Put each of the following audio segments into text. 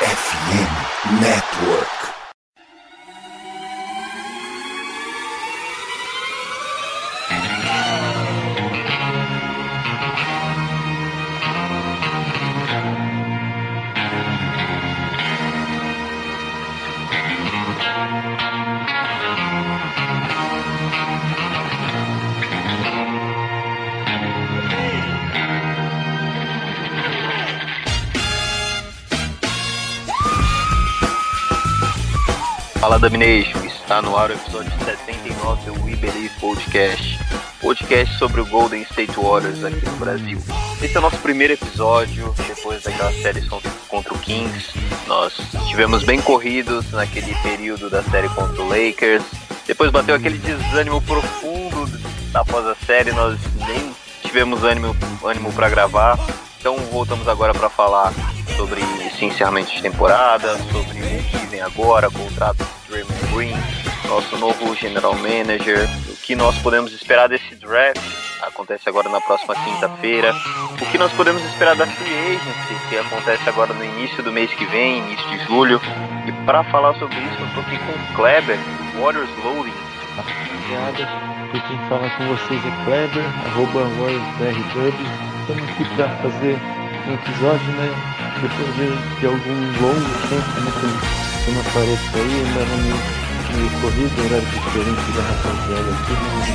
FM Network. Fala Domination, está no ar o episódio 79 do We Believe Podcast, podcast sobre o Golden State Warriors aqui no Brasil. Esse é o nosso primeiro episódio depois daquela série contra o Kings. Nós tivemos bem corridos naquele período da série contra o Lakers. Depois bateu aquele desânimo profundo após a série, nós nem tivemos ânimo, ânimo para gravar. Então voltamos agora para falar sobre esse encerramento de temporada, sobre o que vem agora, contrato do Draymond Green, nosso novo general manager, o que nós podemos esperar desse draft, acontece agora na próxima quinta-feira, o que nós podemos esperar da free agency, que acontece agora no início do mês que vem, início de julho. E para falar sobre isso, eu tô aqui com o Kleber, Warriors Loading. Rapaziada, aqui quem fala com vocês é Kleber, arroba. Estamos aqui para fazer um episódio, né? Depois de, de algum longo tempo, né? Não apareço aí, me, me corrido, horário diferente da rapaziada aqui, mas,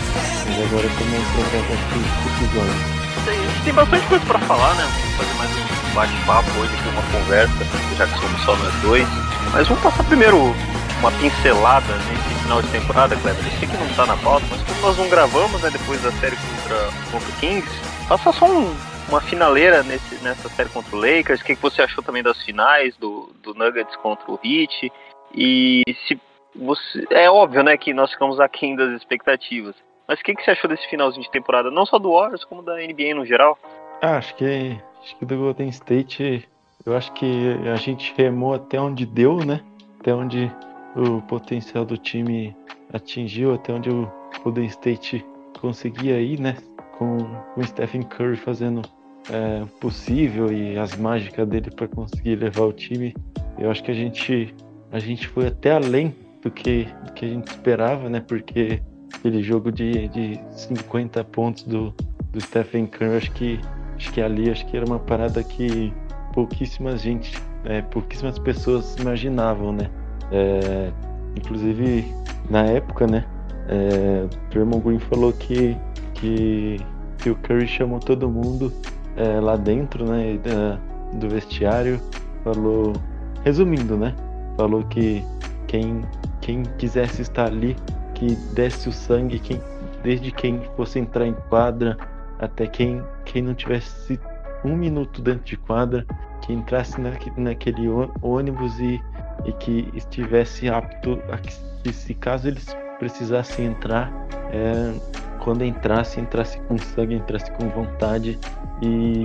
mas agora também para gravar aqui episódio. Tem, tem bastante coisa para falar, né? Vamos fazer mais um bate-papo hoje aqui, uma conversa, já que somos só nós dois. Mas vamos passar primeiro uma pincelada nesse final de temporada, Kleber. Eu sei que não tá na pauta, mas como nós não gravamos, né, depois da série contra, contra o Kings, passa só um, uma finaleira nesse, nessa série contra o Lakers. O que, que você achou também das finais do, do Nuggets contra o Heat? E se você. É óbvio, né, que nós ficamos aquém das expectativas. Mas o que, que você achou desse finalzinho de temporada? Não só do Warriors, como da NBA no geral? Ah, acho que acho que do Golden State, eu acho que a gente remou até onde deu, né? Até onde o potencial do time atingiu, até onde o Golden State conseguia ir, né? Com o Stephen Curry fazendo é, possível e as mágicas dele para conseguir levar o time. Eu acho que a gente a gente foi até além do que, do que a gente esperava, né? Porque aquele jogo de, de 50 pontos do, do Stephen Curry, acho que acho que ali acho que era uma parada que pouquíssimas gente, é, pouquíssimas pessoas imaginavam, né? É, inclusive na época, né? É, Draymond Green falou que, que, que o Curry chamou todo mundo é, lá dentro, né? Da, do vestiário, falou, resumindo, né? Falou que quem, quem quisesse estar ali, que desse o sangue, quem, desde quem fosse entrar em quadra até quem, quem não tivesse um minuto dentro de quadra, que entrasse na, naquele ônibus e, e que estivesse apto a que, se caso eles precisassem entrar, é, quando entrasse, entrasse com sangue, entrasse com vontade. E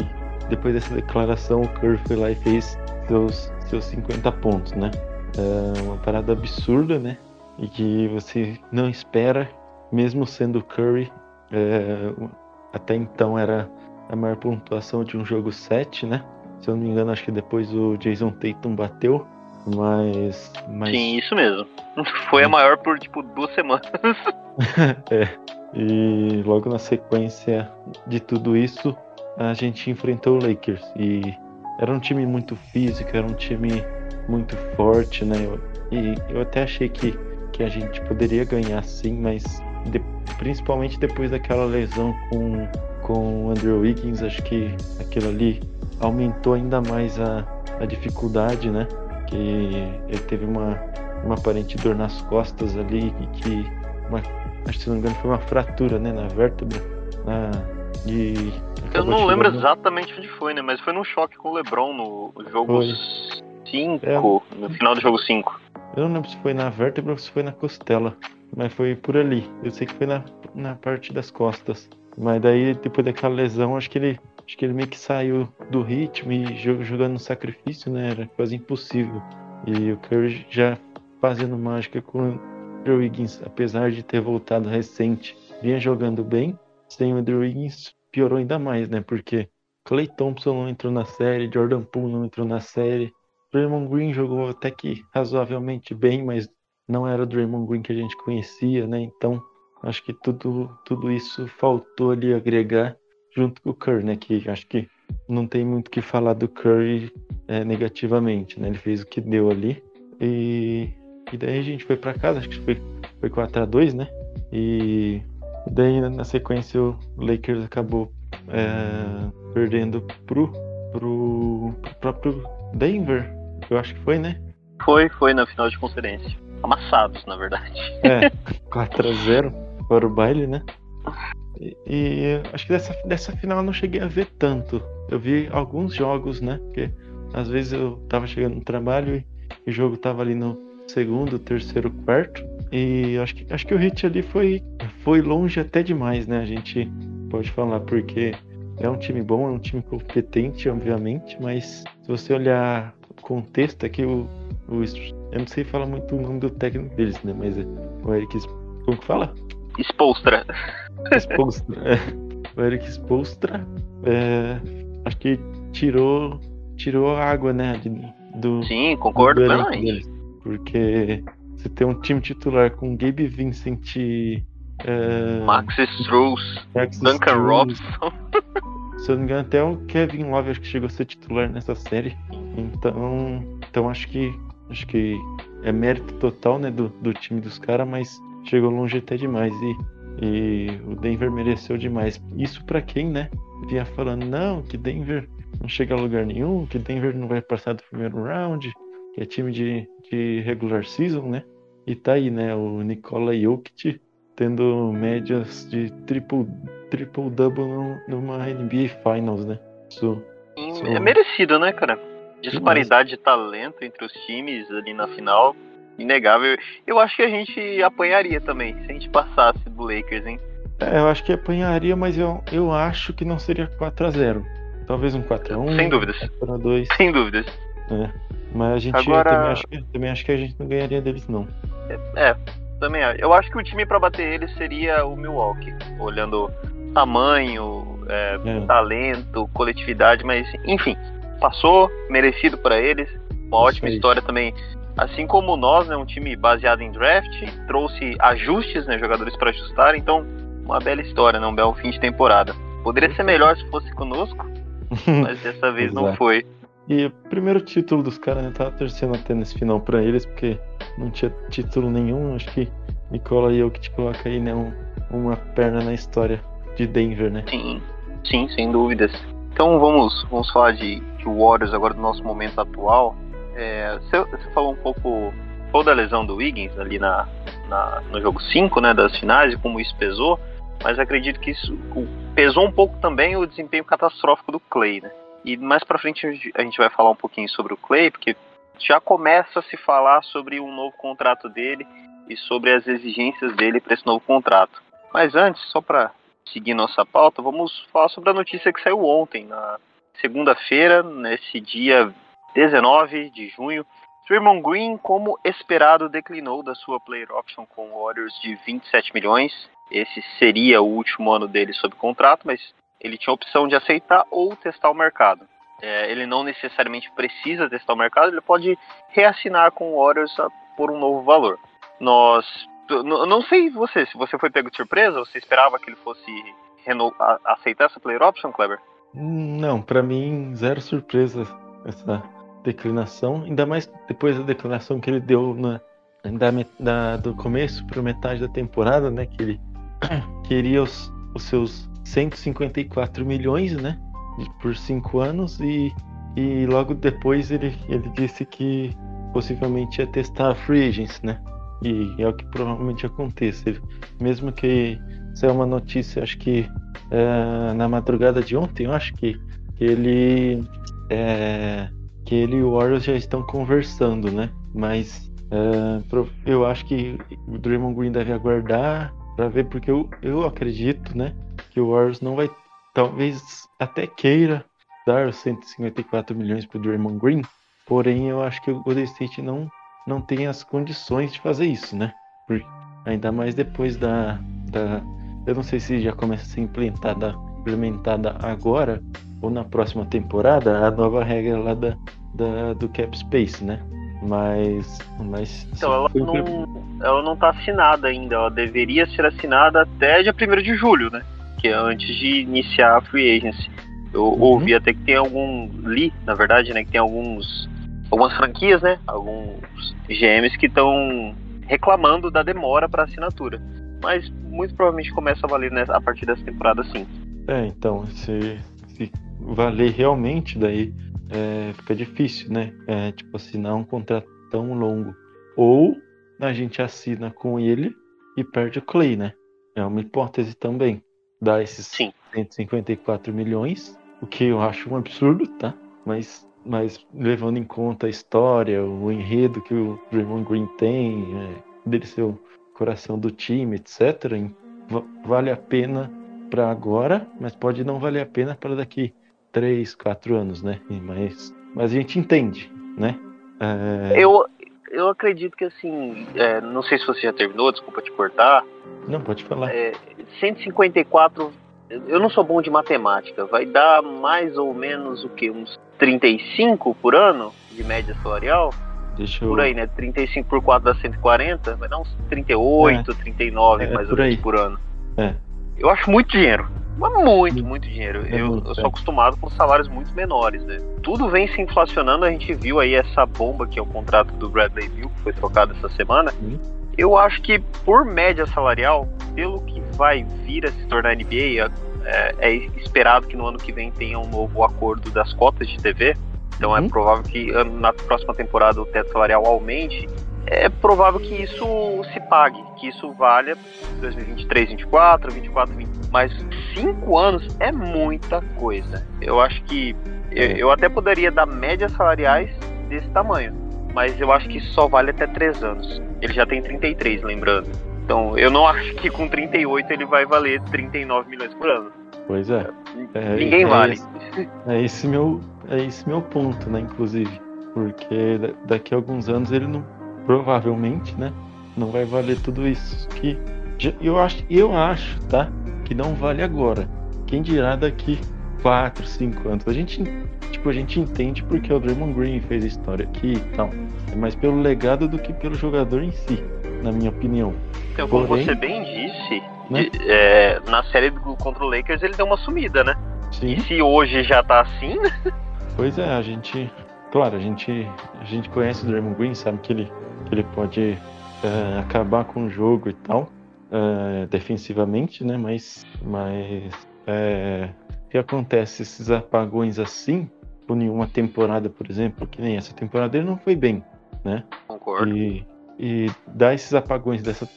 depois dessa declaração, o Curry foi lá e fez seus, seus 50 pontos, né? É uma parada absurda, né? E que você não espera, mesmo sendo Curry. É, até então era a maior pontuação de um jogo 7, né? Se eu não me engano, acho que depois o Jason Tatum bateu, mas. mas... Sim, isso mesmo. Foi a maior por tipo duas semanas. é. E logo na sequência de tudo isso, a gente enfrentou o Lakers. E era um time muito físico, era um time muito forte, né? E eu até achei que, que a gente poderia ganhar sim, mas de, principalmente depois daquela lesão com, com o Andrew Wiggins, acho que aquilo ali aumentou ainda mais a, a dificuldade, né? Que ele teve uma, uma aparente dor nas costas ali, que uma, acho que se não me engano foi uma fratura, né? Na vértebra. Na, e Eu não lembro exatamente onde foi, né? Mas foi num choque com o LeBron no jogo 5, é. no final do jogo 5. Eu não lembro se foi na vértebra ou se foi na costela, mas foi por ali. Eu sei que foi na, na parte das costas. Mas daí, depois daquela lesão, acho que ele acho que ele meio que saiu do ritmo e jogando no sacrifício, né? Era quase impossível. E o Curry já fazendo mágica com o Andrew Wiggins, apesar de ter voltado recente, vinha jogando bem. Sem o Andrew Wiggins, piorou ainda mais, né? Porque Clay Thompson não entrou na série, Jordan Poole não entrou na série. Draymond Green jogou até que razoavelmente bem, mas não era o Draymond Green que a gente conhecia, né? Então, acho que tudo, tudo isso faltou ali agregar junto com o Curry, né? Que acho que não tem muito o que falar do Curry é, negativamente, né? Ele fez o que deu ali. E, e daí a gente foi para casa, acho que foi, foi 4 a 2 né? E daí na sequência o Lakers acabou é, perdendo pro, pro, pro próprio Denver, eu acho que foi, né? Foi, foi na final de conferência. Amassados, na verdade. É, 4x0 para o baile, né? E, e, acho que dessa, dessa final eu não cheguei a ver tanto. Eu vi alguns jogos, né? Porque às vezes eu tava chegando no trabalho e o jogo tava ali no segundo, terceiro, quarto. E acho que, acho que o hit ali foi, foi longe até demais, né? A gente pode falar, porque é um time bom, é um time competente, obviamente, mas se você olhar o contexto aqui, o, o eu não sei falar muito o nome do técnico deles, né? Mas é o Eric. Como que fala? Spolstra. Spolstra. É. O Eric Spolstra. É, acho que tirou, tirou a água, né? Do, Sim, concordo plenamente. Porque você tem um time titular com Gabe Vincent. É, Max Max Duncan Strauss, Robson. Se eu não me engano, até o Kevin Love acho que chegou a ser titular nessa série. Então, então acho que acho que é mérito total né, do, do time dos caras, mas chegou longe até demais. E, e o Denver mereceu demais. Isso para quem, né? Vinha falando, não, que Denver não chega a lugar nenhum, que Denver não vai passar do primeiro round, que é time de, de regular season, né? E tá aí, né? O Nikola Jokic tendo médias de triple, triple double numa NBA Finals, né? Isso... É merecido, né, cara? Disparidade de talento entre os times ali na final, inegável. Eu acho que a gente apanharia também, se a gente passasse do Lakers, hein? É, eu acho que apanharia, mas eu, eu acho que não seria 4 a 0 Talvez um 4x1. Sem dúvidas. 4x2. Sem dúvidas. É. Mas a gente Agora... também, acho que, também acho que a gente não ganharia deles, não. É, é também acho. Eu acho que o time para bater eles seria o Milwaukee, olhando tamanho, é, é. talento, coletividade, mas enfim, passou, merecido para eles. Uma ótima história também. Assim como nós, né, um time baseado em draft, trouxe ajustes, né, jogadores para ajustar, então uma bela história, né, um belo fim de temporada. Poderia ser melhor se fosse conosco, mas dessa vez não foi. E primeiro título dos caras, né? Tava torcendo até nesse final pra eles, porque não tinha título nenhum. Acho que Nicola e eu que te coloca aí, né? Um, uma perna na história de Denver, né? Sim, sim, sem dúvidas. Então vamos, vamos falar de, de Warriors agora do nosso momento atual. É, você, você, falou um pouco toda a lesão do Wiggins ali na, na, no jogo 5 né, das finais e como isso pesou, mas acredito que isso pesou um pouco também o desempenho catastrófico do Clay, né? E mais para frente a gente vai falar um pouquinho sobre o Clay, porque já começa a se falar sobre um novo contrato dele e sobre as exigências dele para esse novo contrato. Mas antes, só para seguir nossa pauta, vamos falar sobre a notícia que saiu ontem, na segunda-feira, nesse dia 19 de junho. Draymond Green, como esperado, declinou da sua player option com Warriors de 27 milhões. Esse seria o último ano dele sob contrato, mas ele tinha a opção de aceitar ou testar o mercado. É, ele não necessariamente precisa testar o mercado, ele pode reassinar com o Warriors por um novo valor. Nós. Não sei você, se você foi pego de surpresa, você esperava que ele fosse aceitar essa player option, Kleber? Não, para mim, zero surpresa essa declinação, ainda mais depois da declaração que ele deu na, da, da do começo para metade da temporada, né? Que ele queria os, os seus 154 milhões, né? Por cinco anos e, e logo depois ele, ele disse que possivelmente ia testar a free agents, né? E é o que provavelmente aconteça. Mesmo que é uma notícia, acho que é, na madrugada de ontem, eu acho que, que ele é, que ele e o Warriors já estão conversando, né? Mas é, eu acho que o Draymond Green deve aguardar para ver, porque eu, eu acredito, né? Que o Warriors não vai, talvez até queira dar os 154 milhões para o Draymond Green, porém eu acho que o Golden State não, não tem as condições de fazer isso, né? Porque, ainda mais depois da, da. Eu não sei se já começa a ser implementada, implementada agora ou na próxima temporada a nova regra lá da, da, do cap space, né? Mas, mas então ela não, ela não tá assinada ainda. Ela deveria ser assinada até dia 1 de julho, né? Que é antes de iniciar a free agency. Eu uhum. ouvi até que tem algum. Li, na verdade, né? Que tem alguns. Algumas franquias, né? Alguns GMs que estão reclamando da demora para assinatura. Mas muito provavelmente começa a valer né, a partir dessa temporada sim. É, então, se, se valer realmente, daí é, fica difícil, né? É, tipo, assinar um contrato tão longo. Ou a gente assina com ele e perde o Clay, né? É uma hipótese também. Dá esses Sim. 154 milhões, o que eu acho um absurdo, tá? Mas, mas levando em conta a história, o enredo que o Draymond Green tem, é, dele ser o coração do time, etc., vale a pena para agora, mas pode não valer a pena para daqui 3, 4 anos, né? Mas, mas a gente entende, né? É... Eu, eu acredito que assim, é, não sei se você já terminou, desculpa te cortar. Não, pode falar. É, 154, eu não sou bom de matemática, vai dar mais ou menos o que? Uns 35 por ano de média salarial? Deixa eu... Por aí, né? 35 por 4 dá 140, vai dar uns 38, é. 39 é, mais ou menos por ano. É. Eu acho muito dinheiro. Mas muito, muito dinheiro. É eu, muito, eu, sou é. acostumado com salários muito menores, né? Tudo vem se inflacionando, a gente viu aí essa bomba que é o contrato do Bradley Bill, que foi trocado essa semana. Uhum. Eu acho que por média salarial, pelo que vai vir a se tornar NBA, é, é, esperado que no ano que vem tenha um novo acordo das cotas de TV. Então é uhum. é provável que na próxima temporada o teto salarial aumente é provável que isso se pague, que isso valha 2023, 24, 24, 20. Mas cinco anos é muita coisa. Eu acho que eu, é. eu até poderia dar médias salariais desse tamanho, mas eu acho que só vale até três anos. Ele já tem 33, lembrando. Então eu não acho que com 38 ele vai valer 39 milhões por ano. Pois é. é Ninguém é, vale. Esse, é esse meu é esse meu ponto, né, inclusive, porque daqui a alguns anos ele não provavelmente, né? Não vai valer tudo isso. Que eu acho, eu acho, tá? Que não vale agora. Quem dirá daqui 4, 5 anos? A gente, tipo, a gente entende porque o Draymond Green fez a história aqui e tal. É mais pelo legado do que pelo jogador em si, na minha opinião. Então, como Porém, você bem disse, né? de, é, na série do, contra o Lakers ele deu uma sumida, né? Sim. E se hoje já tá assim, né? Pois é, a gente. Claro, a gente, a gente conhece o Draymond Green, sabe que ele que ele pode uh, acabar com o jogo e tal, uh, defensivamente, né? Mas, mas é, o que acontece esses apagões assim, por nenhuma temporada, por exemplo, que nem essa temporada ele não foi bem, né? Concordo. E, e dar esses apagões dessa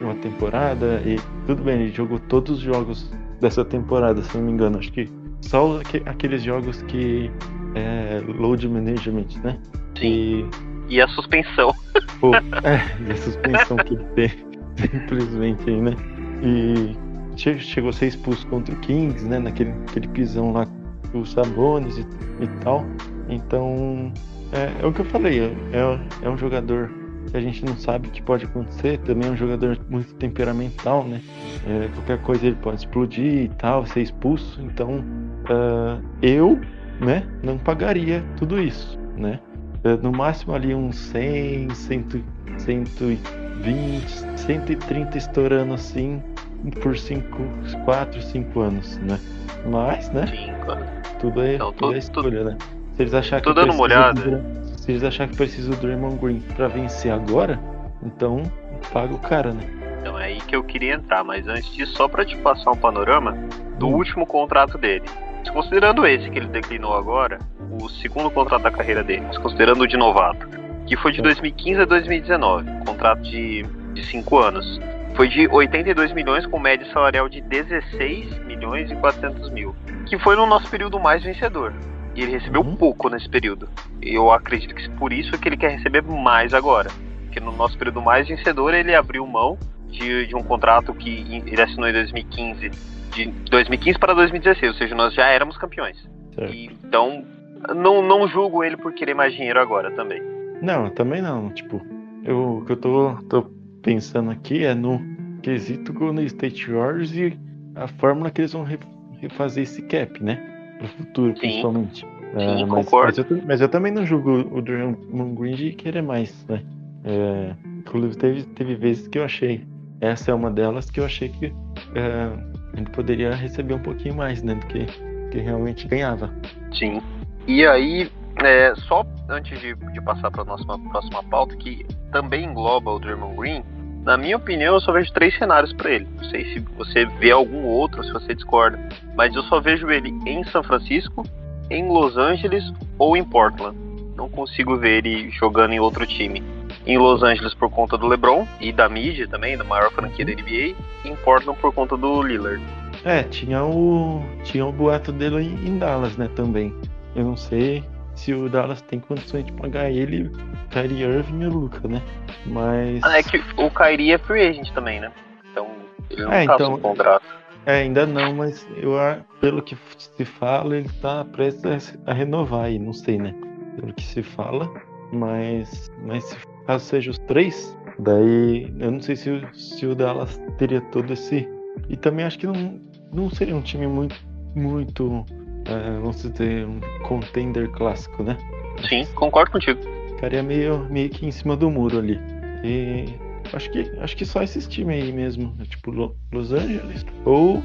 uma temporada e tudo bem, ele jogou todos os jogos dessa temporada, se não me engano, acho que só aqueles jogos que é load management, né? Sim. E, e a suspensão. Pô, é, e a suspensão que ele tem, simplesmente né? E chegou a ser expulso contra o Kings, né? Naquele aquele pisão lá com os Sabones e, e tal. Então, é, é, o que eu falei, é, é, é um jogador que a gente não sabe o que pode acontecer, também é um jogador muito temperamental, né? É, qualquer coisa ele pode explodir e tal, ser expulso. Então, uh, eu, né, não pagaria tudo isso, né? É, no máximo ali uns 100, 100, 120, 130 estourando assim por 5, 4, 5 anos, né? Mas, né? Tudo é, então, tudo é escolha, né? Se eles acharem que dando uma olhada. Do, se eles acharem que precisa do Draymond Green pra vencer agora, então paga o cara, né? Então é aí que eu queria entrar, mas antes disso, só pra te passar um panorama do hum. último contrato dele. Considerando esse que ele declinou agora, o segundo contrato da carreira dele, considerando o de novato, que foi de 2015 a 2019, contrato de 5 anos. Foi de 82 milhões com média salarial de 16 milhões e 400 mil, que foi no nosso período mais vencedor. E ele recebeu uhum. pouco nesse período. E eu acredito que por isso é que ele quer receber mais agora. Porque no nosso período mais vencedor ele abriu mão de, de um contrato que ele assinou em 2015 de 2015 para 2016, ou seja, nós já éramos campeões. E, então, não, não julgo ele por querer mais dinheiro agora também. Não, também não. Tipo, eu, o que eu tô, tô pensando aqui é no quesito Golden State Warriors e a fórmula que eles vão refazer esse cap, né? Pro futuro, Sim. principalmente. Sim, uh, mas, concordo. Mas eu, mas eu, também não julgo o Draymond Green de querer mais, né? É, inclusive teve, teve vezes que eu achei, essa é uma delas que eu achei que é, ele poderia receber um pouquinho mais, né? Do que, que realmente ganhava. Sim. E aí, é, só antes de, de passar para a nossa próxima pauta, que também engloba o Draymond Green, na minha opinião, eu só vejo três cenários para ele. Não sei se você vê algum outro, se você discorda, mas eu só vejo ele em São Francisco, em Los Angeles ou em Portland. Não consigo ver ele jogando em outro time. Em Los Angeles por conta do LeBron e da mídia também, da maior franquia da NBA, e em Portland por conta do Lillard. É, tinha o tinha o boato dele em Dallas, né, também. Eu não sei se o Dallas tem condições de pagar ele, Kyrie Irving e o Luca, né? Mas. Ah, é que o Kyrie é free agent também, né? Então ele não é, tá então, contrato. É, ainda não, mas eu pelo que se fala, ele tá prestes a renovar aí, não sei, né? Pelo que se fala. Mas, mas se caso seja os três, daí eu não sei se, se o Dallas teria todo esse. E também acho que não, não seria um time muito, muito é, vamos dizer, um contender clássico, né? Sim, concordo contigo. Ficaria meio, meio que em cima do muro ali. E acho que, acho que só esses times aí mesmo, né? tipo Los Angeles. Ou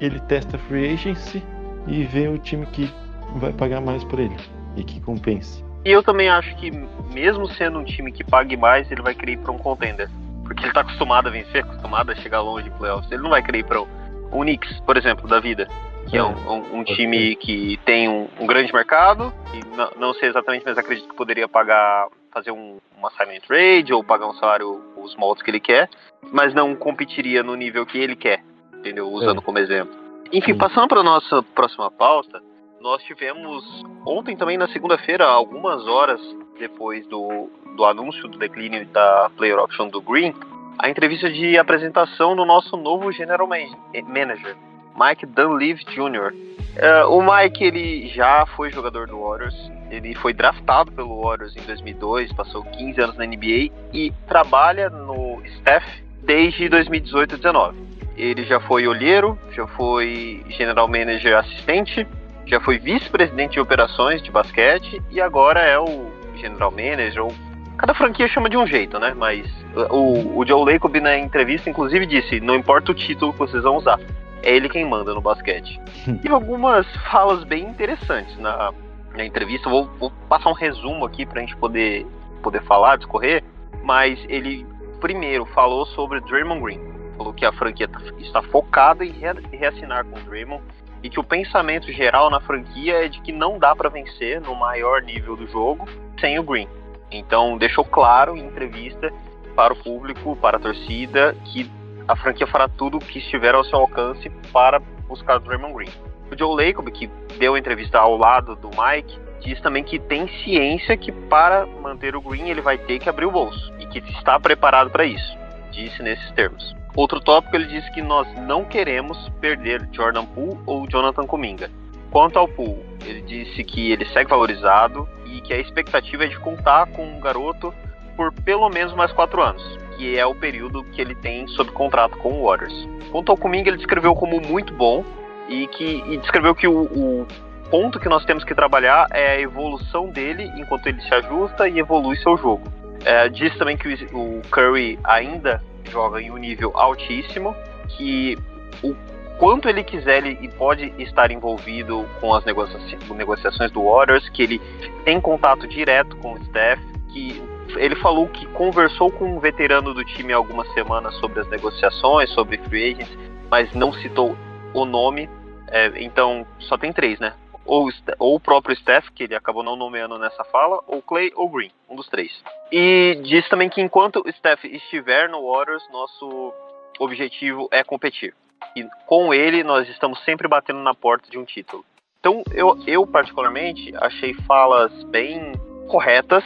ele testa free agency e vê o time que vai pagar mais por ele e que compense. E eu também acho que, mesmo sendo um time que pague mais, ele vai querer ir para um contender. Porque ele tá acostumado a vencer, acostumado a chegar longe de playoffs. Ele não vai querer ir para um Knicks, por exemplo, da vida que é, é um, um, um time que tem um, um grande mercado, e não, não, sei exatamente, mas acredito que poderia pagar, fazer um, uma silent trade ou pagar um salário, os moldes que ele quer, mas não competiria no nível que ele quer, entendeu? Usando é. como exemplo. Enfim, passando para nossa próxima pauta, nós tivemos ontem também na segunda-feira, algumas horas depois do, do anúncio do declínio da player option do Green, a entrevista de apresentação do nosso novo general manager, Mike Dunleavy Jr. Uh, o Mike ele já foi jogador do Warriors, ele foi draftado pelo Warriors em 2002, passou 15 anos na NBA e trabalha no staff desde 2018-19. Ele já foi olheiro, já foi general manager assistente, já foi vice-presidente de operações de basquete e agora é o general manager. Ou... Cada franquia chama de um jeito, né? Mas o, o Joe Lacob na entrevista inclusive disse: não importa o título que vocês vão usar, é ele quem manda no basquete. e algumas falas bem interessantes na, na entrevista. Vou, vou passar um resumo aqui para a gente poder, poder falar, discorrer. Mas ele primeiro falou sobre Draymond Green. Falou que a franquia tá, está focada em reassinar com o Draymond e que o pensamento geral na franquia é de que não dá para vencer no maior nível do jogo sem o Green. Então deixou claro em entrevista para o público, para a torcida, que a franquia fará tudo o que estiver ao seu alcance para buscar o Draymond Green. O Joe Lacob, que deu a entrevista ao lado do Mike, diz também que tem ciência que para manter o Green ele vai ter que abrir o bolso e que está preparado para isso. Disse nesses termos. Outro tópico, ele disse que nós não queremos perder Jordan Poole ou Jonathan Kuminga. Quanto ao Poole, ele disse que ele segue valorizado e que a expectativa é de contar com um garoto por pelo menos mais quatro anos que é o período que ele tem sob contrato com o Warriors. Quanto ao Kuminga, ele descreveu como muito bom e que e descreveu que o, o ponto que nós temos que trabalhar é a evolução dele enquanto ele se ajusta e evolui seu jogo. É, diz também que o Curry ainda joga em um nível altíssimo, que o quanto ele quiser ele pode estar envolvido com as negociações do Warriors, que ele tem contato direto com o Steph, que ele falou que conversou com um veterano do time há algumas semanas sobre as negociações, sobre free agents, mas não citou o nome. É, então, só tem três, né? Ou, ou o próprio Steph, que ele acabou não nomeando nessa fala, ou Clay ou Green, um dos três. E diz também que enquanto o Steph estiver no Warriors, nosso objetivo é competir. E com ele, nós estamos sempre batendo na porta de um título. Então, eu, eu particularmente achei falas bem corretas,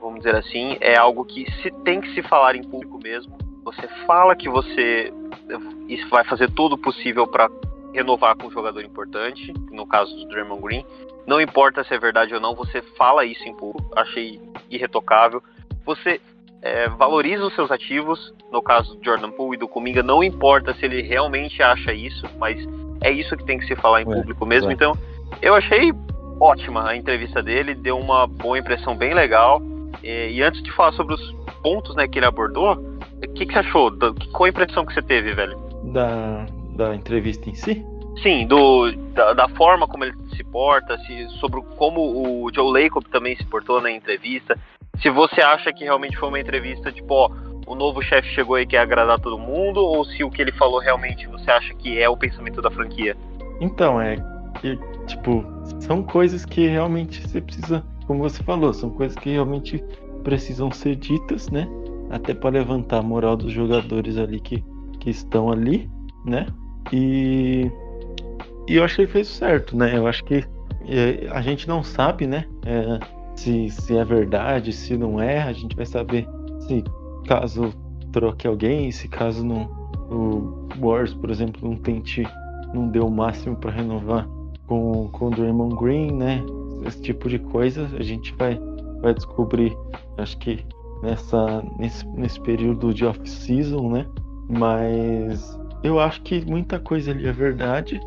vamos dizer assim, é algo que se tem que se falar em público mesmo. Você fala que você vai fazer tudo possível para renovar com um jogador importante, no caso do Draymond Green. Não importa se é verdade ou não, você fala isso em público. Achei irretocável. Você é, valoriza os seus ativos, no caso do Jordan Poole e do Kuminga, não importa se ele realmente acha isso, mas é isso que tem que se falar em público mesmo. Então, eu achei ótima a entrevista dele, deu uma boa impressão bem legal. E, e antes de falar sobre os pontos né, que ele abordou, o que, que você achou? Qual a impressão que você teve, velho? Da, da entrevista em si? Sim, do, da, da, forma como ele se porta, se, sobre como o Joe Lacob também se portou na entrevista. Se você acha que realmente foi uma entrevista, tipo, ó, o novo chefe chegou e quer agradar todo mundo, ou se o que ele falou realmente você acha que é o pensamento da franquia? Então, é que, tipo, são coisas que realmente você precisa, como você falou, são coisas que realmente precisam ser ditas, né? Até para levantar a moral dos jogadores ali que, que estão ali, né? E e eu acho que ele fez certo, né? Eu acho que é, a gente não sabe, né? É, se, se é verdade, se não é. A gente vai saber se caso troque alguém, se caso não o Wars, por exemplo, não tente, não deu o máximo para renovar com, com o Draymond Green, né? Esse tipo de coisa a gente vai, vai descobrir, acho que nessa, nesse, nesse período de off-season, né? Mas eu acho que muita coisa ali é verdade.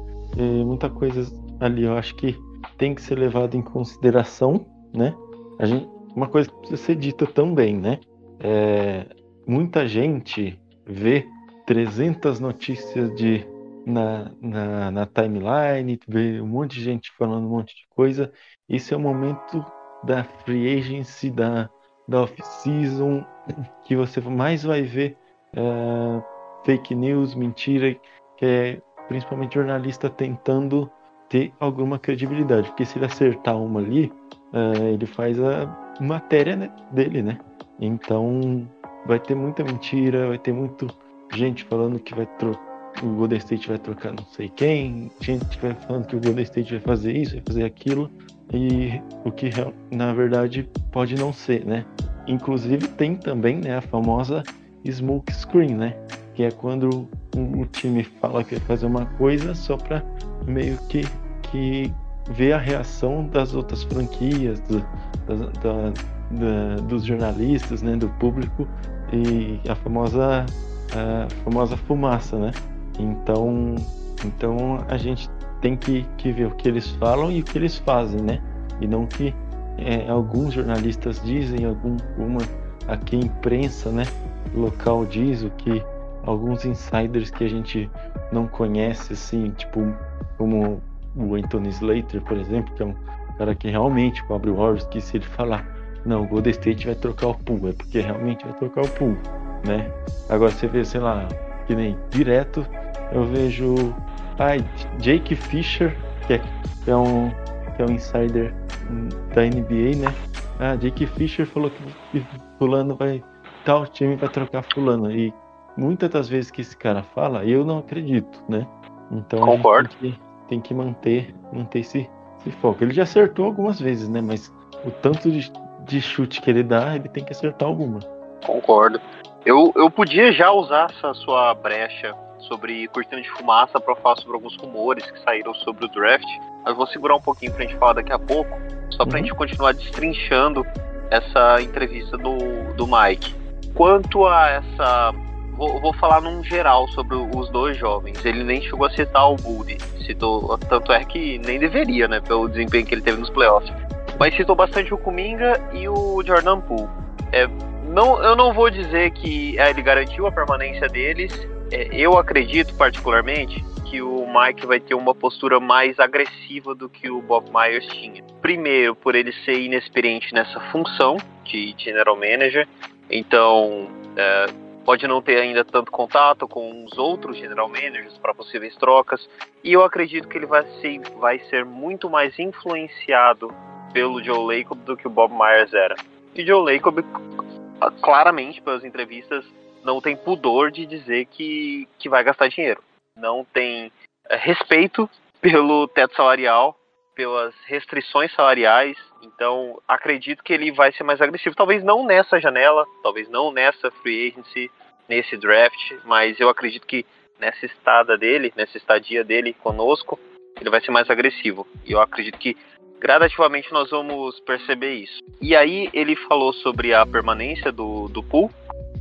Muita coisa ali eu acho que tem que ser levado em consideração, né? A gente, uma coisa que precisa ser dita também, né? É, muita gente vê 300 notícias de na, na, na, timeline, vê um monte de gente falando um monte de coisa. Esse é o momento da free agency, da, da off-season, que você mais vai ver é, fake news, mentira, que é principalmente jornalista tentando ter alguma credibilidade, porque se ele acertar uma ali, uh, ele faz a matéria né, dele, né? Então vai ter muita mentira, vai ter muito gente falando que vai o Golden State vai trocar não sei quem, gente que vai falando que o Golden State vai fazer isso, vai fazer aquilo, e o que na verdade pode não ser, né? Inclusive tem também né, a famosa smoke screen, né? Que é quando o time fala que vai fazer uma coisa só para meio que, que ver a reação das outras franquias, do, da, da, da, dos jornalistas, né, do público e a famosa, a famosa fumaça, né? Então, então a gente tem que, que ver o que eles falam e o que eles fazem, né? E não que é, alguns jornalistas dizem, algum, uma aqui a imprensa, né, local diz o que alguns insiders que a gente não conhece, assim, tipo, como o Anthony Slater, por exemplo, que é um cara que realmente o Warriors, que se ele falar, não, o Golden State vai trocar o pool, é porque realmente vai trocar o pool, né? Agora você vê, sei lá, que nem direto, eu vejo ai, Jake Fisher, que é, que é um que é um insider da NBA, né? Ah, Jake Fisher falou que fulano vai tal time vai trocar fulano e muitas das vezes que esse cara fala, eu não acredito, né? Então Concordo. Tem que, tem que manter, manter esse, esse, foco. Ele já acertou algumas vezes, né? Mas o tanto de, de chute que ele dá, ele tem que acertar alguma. Concordo. Eu, eu podia já usar essa sua brecha sobre cortina de fumaça para falar sobre alguns rumores que saíram sobre o draft. Mas vou segurar um pouquinho pra gente falar daqui a pouco, só pra uhum. gente continuar destrinchando essa entrevista do, do Mike. Quanto a essa vou, vou falar num geral sobre os dois jovens. Ele nem chegou a citar o Gould, citou, tanto é que nem deveria, né, pelo desempenho que ele teve nos playoffs. Mas citou bastante o Kuminga e o Jordan Poole. É, não, eu não vou dizer que é, ele garantiu a permanência deles. É, eu acredito particularmente que o Mike vai ter uma postura mais agressiva do que o Bob Myers tinha. Primeiro, por ele ser inexperiente nessa função de general manager. Então, é, pode não ter ainda tanto contato com os outros general managers para possíveis trocas, e eu acredito que ele vai ser, vai ser muito mais influenciado pelo Joe Lacob do que o Bob Myers era. E Joe Lacob, claramente, pelas entrevistas, não tem pudor de dizer que, que vai gastar dinheiro. Não tem é, respeito pelo teto salarial, pelas restrições salariais. Então, acredito que ele vai ser mais agressivo. Talvez não nessa janela, talvez não nessa free agency, nesse draft, mas eu acredito que nessa estada dele, nessa estadia dele conosco, ele vai ser mais agressivo. E eu acredito que gradativamente nós vamos perceber isso. E aí ele falou sobre a permanência do, do pool,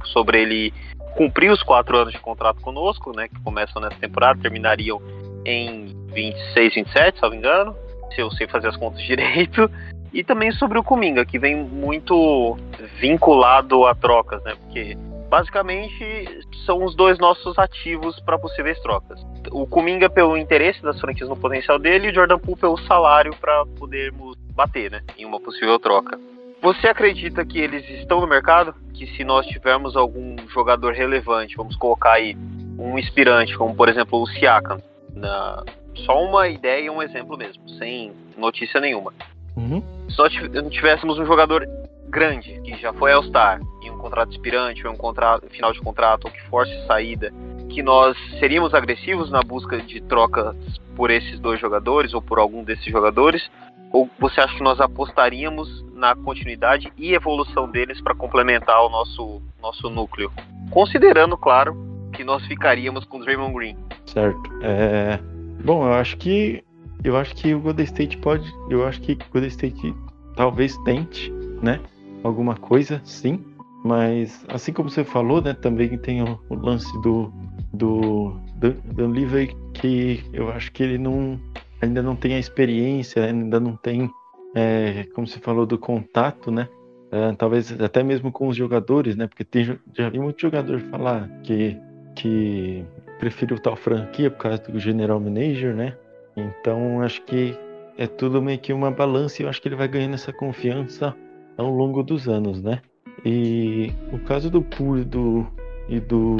sobre ele cumprir os quatro anos de contrato conosco, né, que começam nessa temporada, terminariam em 26, 27, se não me engano. se eu sei fazer as contas direito, e também sobre o Kuminga, que vem muito vinculado a trocas, né? Porque basicamente são os dois nossos ativos para possíveis trocas. O Kuminga pelo interesse das franquias no potencial dele e o Jordan Poole pelo salário para podermos bater, né, em uma possível troca. Você acredita que eles estão no mercado? Que se nós tivermos algum jogador relevante, vamos colocar aí um inspirante, como por exemplo o Siakam, na... só uma ideia e um exemplo mesmo, sem notícia nenhuma. Uhum. Se nós tivéssemos um jogador grande, que já foi All-Star, em um contrato inspirante, ou um contrato, final de contrato, ou que force saída, que nós seríamos agressivos na busca de trocas por esses dois jogadores, ou por algum desses jogadores, ou você acha que nós apostaríamos na continuidade e evolução deles para complementar o nosso, nosso núcleo? Considerando, claro, que nós ficaríamos com o Draymond Green. Certo. É... Bom, eu acho que eu acho que o Golden State pode, eu acho que o Golden State talvez tente, né? alguma coisa, sim. Mas assim como você falou, né, também tem o, o lance do do Dan Livey que eu acho que ele não ainda não tem a experiência, ainda não tem, é, como você falou, do contato, né? É, talvez até mesmo com os jogadores, né? Porque tem, já vi muito jogador falar que que preferiu tal franquia por causa do general manager, né? Então acho que é tudo meio que uma balança e eu acho que ele vai ganhando essa confiança ao longo dos anos, né? E o caso do Puri do, e do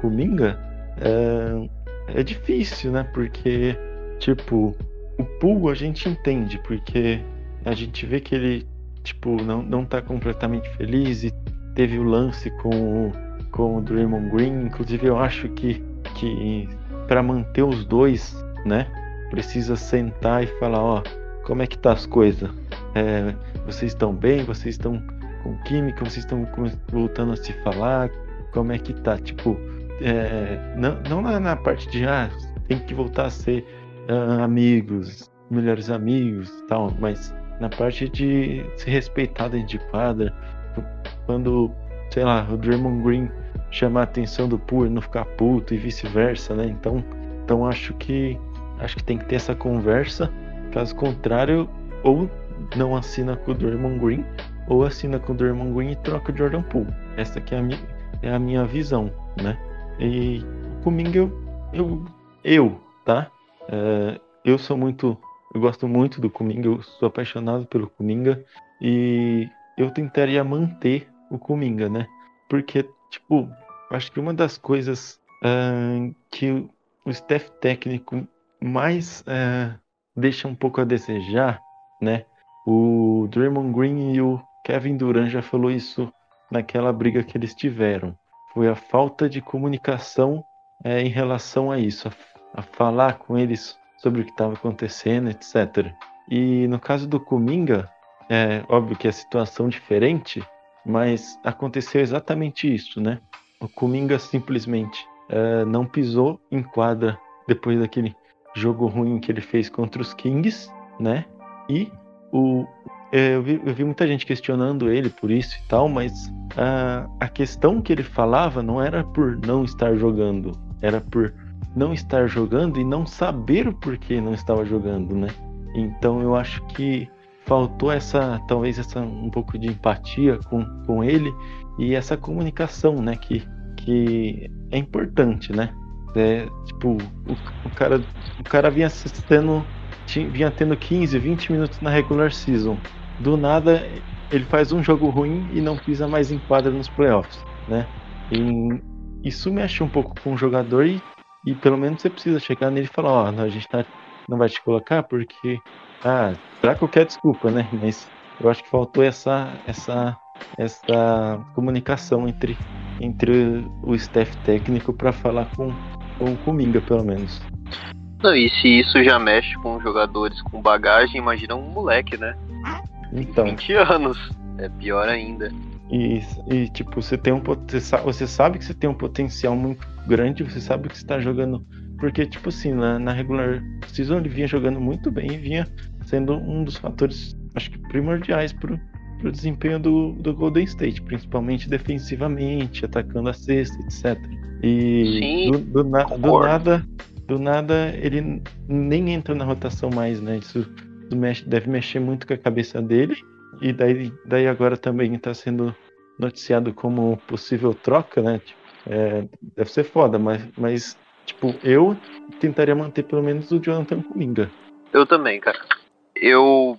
Kuminga é, é difícil, né? Porque, tipo, o Pool a gente entende, porque a gente vê que ele, tipo, não, não tá completamente feliz e teve o lance com, com o Draymond Green. Inclusive, eu acho que, que para manter os dois, né? Precisa sentar e falar, ó, como é que tá as coisas? É, vocês estão bem? Vocês estão com química? Vocês estão voltando a se falar? Como é que tá? Tipo, é, não, não na, na, parte de ah, tem que voltar a ser amigos, melhores amigos tal, mas na parte de se respeitar dentro de quadra, quando, sei lá, o Draymond Green chamar a atenção do Poole não ficar puto e vice-versa, né? Então, então acho que acho que tem que ter essa conversa. Caso contrário, ou não assina com o Draymond Green, ou assina com o Draymond Green e troca o Jordan Poole. Essa aqui é a minha, é a minha visão, né? E comigo eu, eu, eu tá? É, eu sou muito, eu gosto muito do Cominga, eu sou apaixonado pelo Cominga e eu tentaria manter o Cominga, né? Porque, tipo, acho que uma das coisas uh, que o staff técnico mais uh, deixa um pouco a desejar, né? O Draymond Green e o Kevin Durant já falou isso naquela briga que eles tiveram. Foi a falta de comunicação é, em relação a isso, a, a, falar com eles sobre o que estava acontecendo, etc. E no caso do Kuminga, é óbvio que é situação diferente, mas aconteceu exatamente isso, né? O Kuminga simplesmente é, não pisou em quadra depois daquele jogo ruim que ele fez contra os Kings, né? E o, é, eu, vi, eu vi muita gente questionando ele por isso e tal, mas a, a questão que ele falava não era por não estar jogando, era por não estar jogando e não saber o porquê não estava jogando, né? Então eu acho que faltou essa, talvez essa um pouco de empatia com, com ele e essa comunicação, né? Que, que é importante, né? É, tipo, o, o, cara, o cara vinha assistindo, vinha tendo 15, 20 minutos na regular season. Do nada, ele faz um jogo ruim e não pisa mais em quadra nos playoffs, né? E isso mexe um pouco com o jogador e, e pelo menos você precisa chegar nele e falar, ó, oh, a gente tá, não vai te colocar porque, ah, será que eu quero desculpa, né? Mas eu acho que faltou essa, essa, essa comunicação entre, entre o staff técnico para falar com com Cominga, pelo menos. Não, e se isso já mexe com jogadores com bagagem, imagina um moleque, né? Então. 20 anos. É pior ainda. E, e tipo, você tem um você sabe que você tem um potencial muito grande, você sabe que você está jogando. Porque, tipo assim, na, na regular season ele vinha jogando muito bem e vinha sendo um dos fatores, acho que primordiais pro, pro desempenho do, do Golden State, principalmente defensivamente, atacando a cesta, etc. E Sim, do, do, na, do, nada, do nada ele nem entra na rotação mais, né? Isso, mexe, deve mexer muito com a cabeça dele. E daí, daí agora também está sendo noticiado como possível troca, né? Tipo, é, deve ser foda, mas, mas tipo, eu tentaria manter pelo menos o Jonathan Cominga. Eu também, cara. Eu,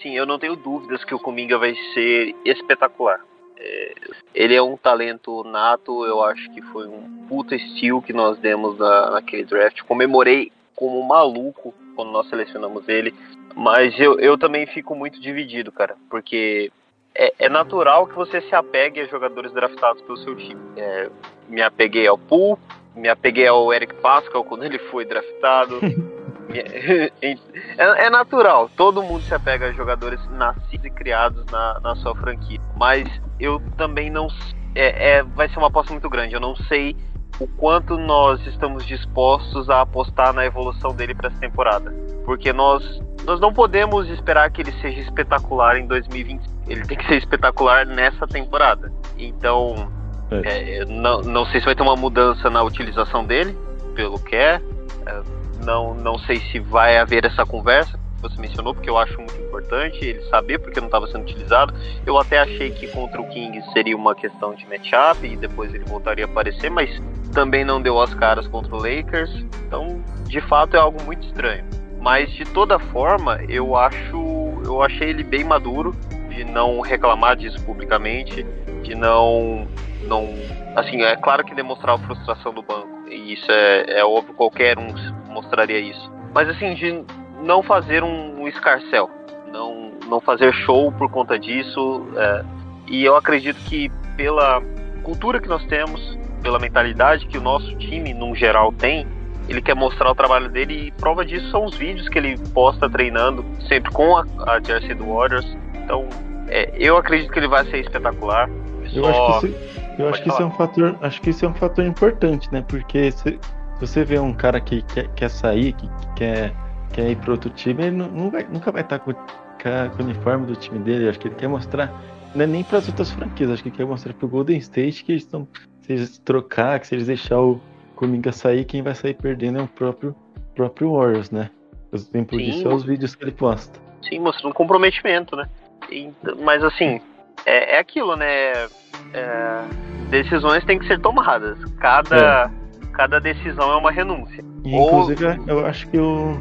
sim, eu não tenho dúvidas que o Cominga vai ser espetacular. É, ele é um talento nato, eu acho que foi um puta estilo que nós demos na, naquele draft. Comemorei como maluco quando nós selecionamos ele, mas eu, eu também fico muito dividido, cara, porque é, é, natural que você se apegue a jogadores draftados pelo seu time. É, me apeguei ao Pool, me apeguei ao Eric Pascal quando ele foi draftado. é, é, natural, todo mundo se apega a jogadores nascidos e criados na, na sua franquia. Mas eu também não. É, é, vai ser uma aposta muito grande. Eu não sei o quanto nós estamos dispostos a apostar na evolução dele para essa temporada. Porque nós, nós não podemos esperar que ele seja espetacular em 2020. Ele tem que ser espetacular nessa temporada. Então, é. É, não, não sei se vai ter uma mudança na utilização dele, pelo que é. é não, não sei se vai haver essa conversa que você mencionou, porque eu acho muito importante ele saber porque não estava sendo utilizado. Eu até achei que contra o King seria uma questão de matchup e depois ele voltaria a aparecer, mas também não deu as caras contra o Lakers. Então, de fato, é algo muito estranho. Mas de toda forma, eu acho, eu achei ele bem maduro de não reclamar disso publicamente, de não não assim é claro que demonstrar a frustração do banco e isso é, é óbvio qualquer um mostraria isso. Mas assim de não fazer um, um escarcel não não fazer show por conta disso é, e eu acredito que pela cultura que nós temos pela mentalidade que o nosso time no geral tem ele quer mostrar o trabalho dele e prova disso são os vídeos que ele posta treinando sempre com a, a jersey do Warriors então é, eu acredito que ele vai ser espetacular eu acho que isso, eu acho que isso é um fator, acho que isso é um fator importante, né? Porque se, você vê um cara que quer, quer sair, que, que quer, quer ir para outro time, ele não, vai, nunca vai estar com, com, o uniforme do time dele. Eu acho que ele quer mostrar, não é nem para as outras franquias, acho que ele quer mostrar para o Golden State que eles estão, se eles trocar, que se eles deixar o Cominga sair, quem vai sair perdendo é o próprio, próprio Warriors, né? O exemplo Sim. disso é os vídeos que ele posta. Sim, mostrando comprometimento, né? E, mas assim, é, é aquilo, né? É, decisões têm que ser tomadas. Cada, é. cada decisão é uma renúncia. E, inclusive, Ou... eu acho que o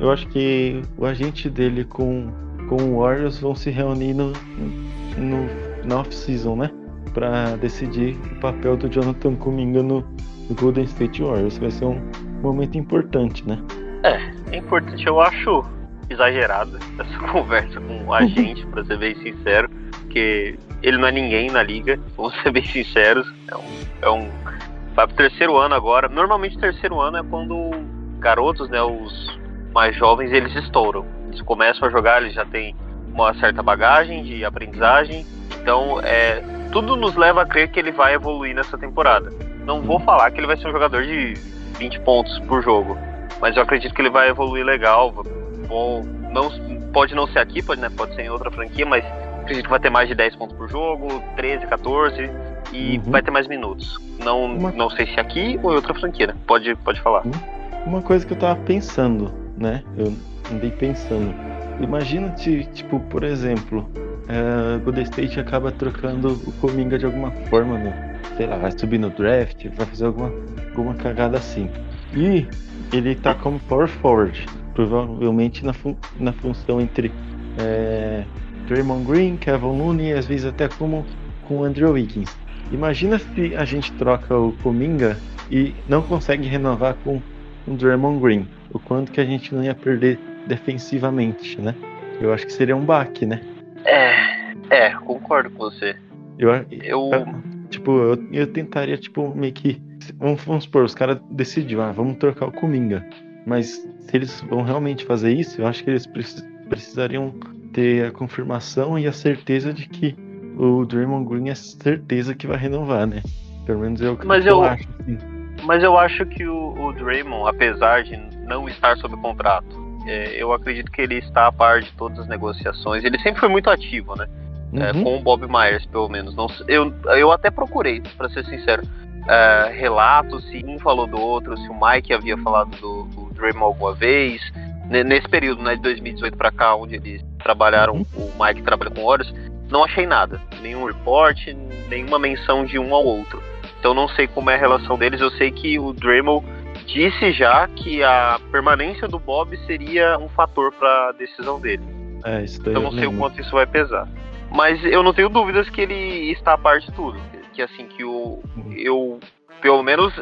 eu acho que o agente dele com, com o Warriors vão se reunir no, no, na off-season, né? Pra decidir o papel do Jonathan Kuminga no, Golden State Warriors. Vai ser um momento importante, né? É, é importante. Eu acho exagerada essa conversa com o agente, pra ser bem sincero porque ele não é ninguém na liga, vamos ser bem sinceros. É um, é um. Vai pro terceiro ano agora. Normalmente terceiro ano é quando garotos, né, os mais jovens, eles estouram. Eles começam a jogar, eles já têm uma certa bagagem de aprendizagem. Então, é, tudo nos leva a crer que ele vai evoluir nessa temporada. Não vou falar que ele vai ser um jogador de 20 pontos por jogo, mas eu acredito que ele vai evoluir legal. Bom, não, pode não ser aqui, pode, né, pode ser em outra franquia, mas acredito que vai ter mais de 10 pontos por jogo, 13, 14 e uhum. vai ter mais minutos. Não, Uma... não sei se aqui ou em outra franquia, né? Pode, pode falar. Uhum. Uma coisa que eu tava pensando, né? Eu andei pensando. Imagina tipo, por exemplo, uh, Golden State acaba trocando o Cominga de alguma forma, né? sei lá, vai subir no draft, vai fazer alguma, alguma cagada assim. E ele tá como power forward, provavelmente na, fun na função entre é, Draymond Green, Kevin Looney, às vezes até como com Andrew Wiggins. Imagina se a gente troca o Cominga e não consegue renovar com o Draymond Green. O quanto que a gente não ia perder defensivamente, né? Eu acho que seria um baque, né? É, é, concordo com você. Eu, eu... tipo, eu, eu tentaria, tipo, meio que. Vamos, vamos supor, os caras decidiram, ah, vamos trocar o Cominga. Mas se eles vão realmente fazer isso, eu acho que eles precisariam ter a confirmação e a certeza de que o Draymond Green é certeza que vai renovar, né? Pelo menos é o que mas eu, eu acho. Assim. Mas eu acho que o, o, Draymond, apesar de não estar sob contrato, é, eu acredito que ele está a par de todas as negociações. Ele sempre foi muito ativo, né? É, uhum. É, com o Bob Myers, pelo menos. Não, eu, eu até procurei, para ser sincero, é, relatos se um falou do outro, se o Mike havia falado do, do Draymond alguma vez. nesse período, né, de 2018 para cá, onde eles trabalharam, uhum. o Mike trabalha com Warriors, não achei nada, nenhum reporte, nenhuma menção de um ao outro. Então não sei como é a relação deles. Eu sei que o Dremel disse já que a permanência do Bob seria um fator para a decisão dele. É, isso daí então não sei o quanto isso vai pesar. Mas eu não tenho dúvidas que ele está a par de tudo. Que assim, que o. Uhum. Eu. Pelo menos,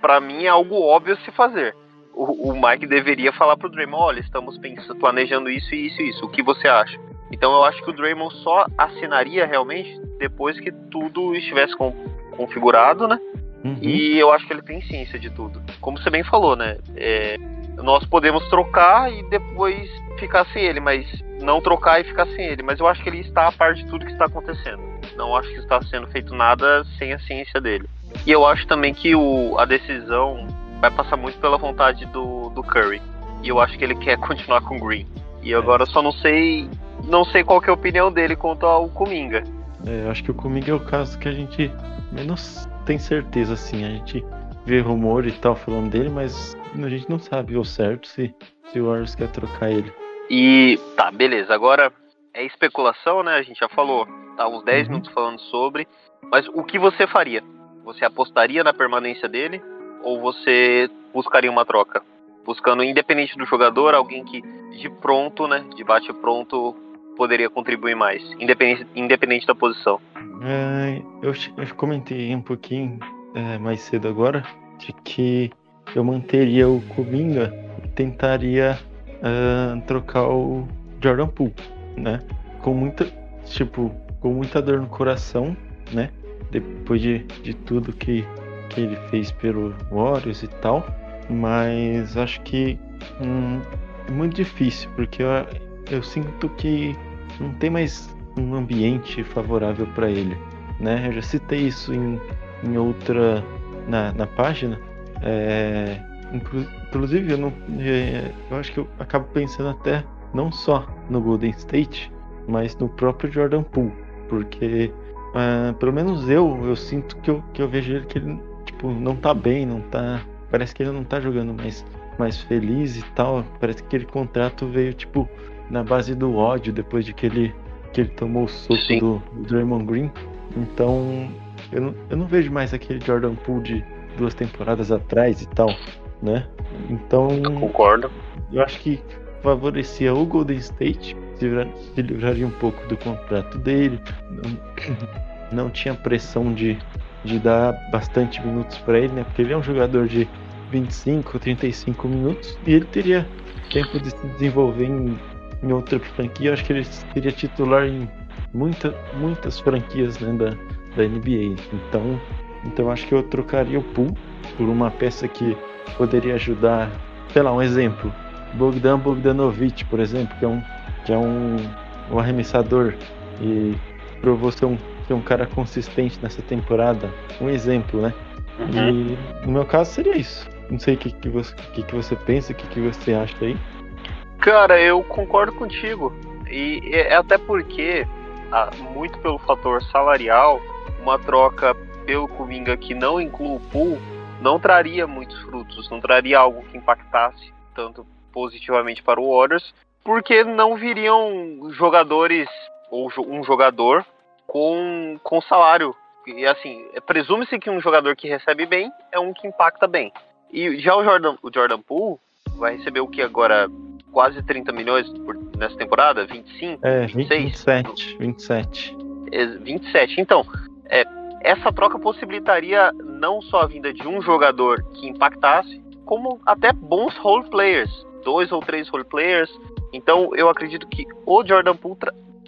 para mim, é algo óbvio se fazer. O, o Mike deveria falar pro Draymond, olha, estamos pensando, planejando isso e isso e isso. O que você acha? Então eu acho que o Draymond só assinaria realmente depois que tudo estivesse com, configurado, né? Uhum. E eu acho que ele tem ciência de tudo. Como você bem falou, né? É, nós podemos trocar e depois ficar sem ele, mas não trocar e ficar sem ele. Mas eu acho que ele está a par de tudo que está acontecendo. Não acho que está sendo feito nada sem a ciência dele. E eu acho também que o, a decisão vai passar muito pela vontade do, do Curry. E eu acho que ele quer continuar com o Green. E agora eu só não sei. Não sei qual é a opinião dele quanto ao Kuminga. É, eu acho que o Kuminga é o caso que a gente menos tem certeza, assim. A gente vê rumor e tal falando dele, mas a gente não sabe ao certo se, se o Warriors quer trocar ele. E tá, beleza. Agora é especulação, né? A gente já falou, tá uns 10 uhum. minutos falando sobre. Mas o que você faria? Você apostaria na permanência dele? Ou você buscaria uma troca? Buscando, independente do jogador, alguém que de pronto, né? De bate pronto, poderia contribuir mais, independente, independente da posição. É, eu, eu, comentei um pouquinho é, mais cedo agora de que eu manteria o Kuminga e tentaria uh, trocar o Jordan Poole, né? Com muita, tipo, com muita dor no coração, né? Depois de, de tudo que, que ele fez pelo Warriors e tal. Mas acho que hum, é muito difícil, porque eu, eu sinto que não tem mais um ambiente favorável para ele, né? Eu já citei isso em, em outra na, na página. É, inclusive, eu, não, é, eu acho que eu acabo pensando até não só no Golden State, mas no próprio Jordan Poole, porque uh, pelo menos eu eu sinto que eu, que eu vejo ele que ele tipo não tá bem, não tá, parece que ele não tá jogando mais mais feliz e tal, parece que aquele contrato veio tipo na base do ódio depois de que ele, que ele tomou o soco do, do Draymond Green. Então, eu não, eu não vejo mais aquele Jordan Poole de duas temporadas atrás e tal, né? Então. Eu concordo. Eu acho que favorecia o Golden State, se, se livraria um pouco do contrato dele, não, não tinha pressão de, de dar bastante minutos para ele, né? Porque ele é um jogador de 25, 35 minutos e ele teria tempo de se desenvolver em em outra franquia, acho que ele seria titular em muita, muitas franquias né, da, da NBA. Então, então acho que eu trocaria o Pool por uma peça que poderia ajudar, sei lá, um exemplo, Bogdan Bogdanovic, por exemplo, que é um, que é um, um arremessador e provou ser um, ser um cara consistente nessa temporada. Um exemplo, né? Uhum. E no meu caso seria isso. Não sei o que, que, você, que, que você pensa, o que, que você acha aí. Cara, eu concordo contigo. E é até porque, ah, muito pelo fator salarial, uma troca pelo Kuminga que não inclui o pool não traria muitos frutos, não traria algo que impactasse tanto positivamente para o Warriors, porque não viriam jogadores ou um jogador com, com salário. E assim, presume-se que um jogador que recebe bem é um que impacta bem. E já o Jordan, o Jordan Poole vai receber o que agora? Quase 30 milhões por, nessa temporada? 25? É, 26? 27. 27. 27. Então, é, essa troca possibilitaria não só a vinda de um jogador que impactasse, como até bons role players, dois ou três role players. Então, eu acredito que o Jordan Poole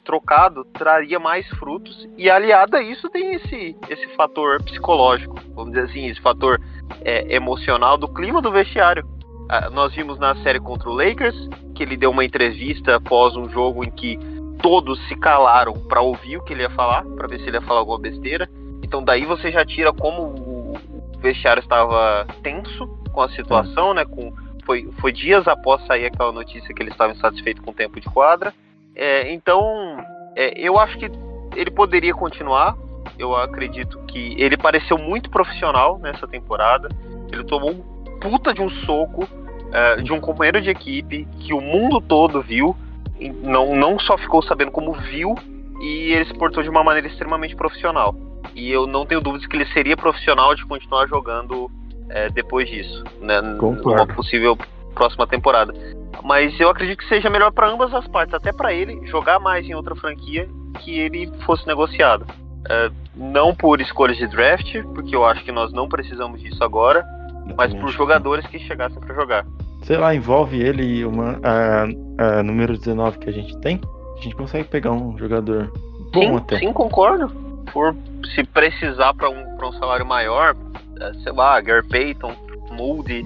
trocado traria mais frutos e aliado a isso tem esse esse fator psicológico, vamos dizer assim, esse fator é, emocional do clima do vestiário. Ah, nós vimos na série contra o Lakers que ele deu uma entrevista após um jogo em que todos se calaram para ouvir o que ele ia falar, para ver se ele ia falar alguma besteira. Então daí você já tira como o vestiário estava tenso com a situação, né? Com, foi, foi dias após sair aquela notícia que ele estava insatisfeito com o tempo de quadra. É, então é, eu acho que ele poderia continuar. Eu acredito que ele pareceu muito profissional nessa temporada. Ele tomou um puta de um soco uh, de um companheiro de equipe que o mundo todo viu, não, não só ficou sabendo como viu, e ele se portou de uma maneira extremamente profissional. E eu não tenho dúvidas que ele seria profissional de continuar jogando é, depois disso, né? Numa possível próxima temporada. Mas eu acredito que seja melhor para ambas as partes, até para ele jogar mais em outra franquia que ele fosse negociado. É, não por escolhas de draft, porque eu acho que nós não precisamos disso agora, mas por jogadores que chegassem para jogar. Sei lá, envolve ele e uma, a, a número 19 que a gente tem, a gente consegue pegar um jogador bom sim, até. Sim, concordo. Por se precisar para um, pra um salário maior, é, sei lá, Gary Payton, Moody.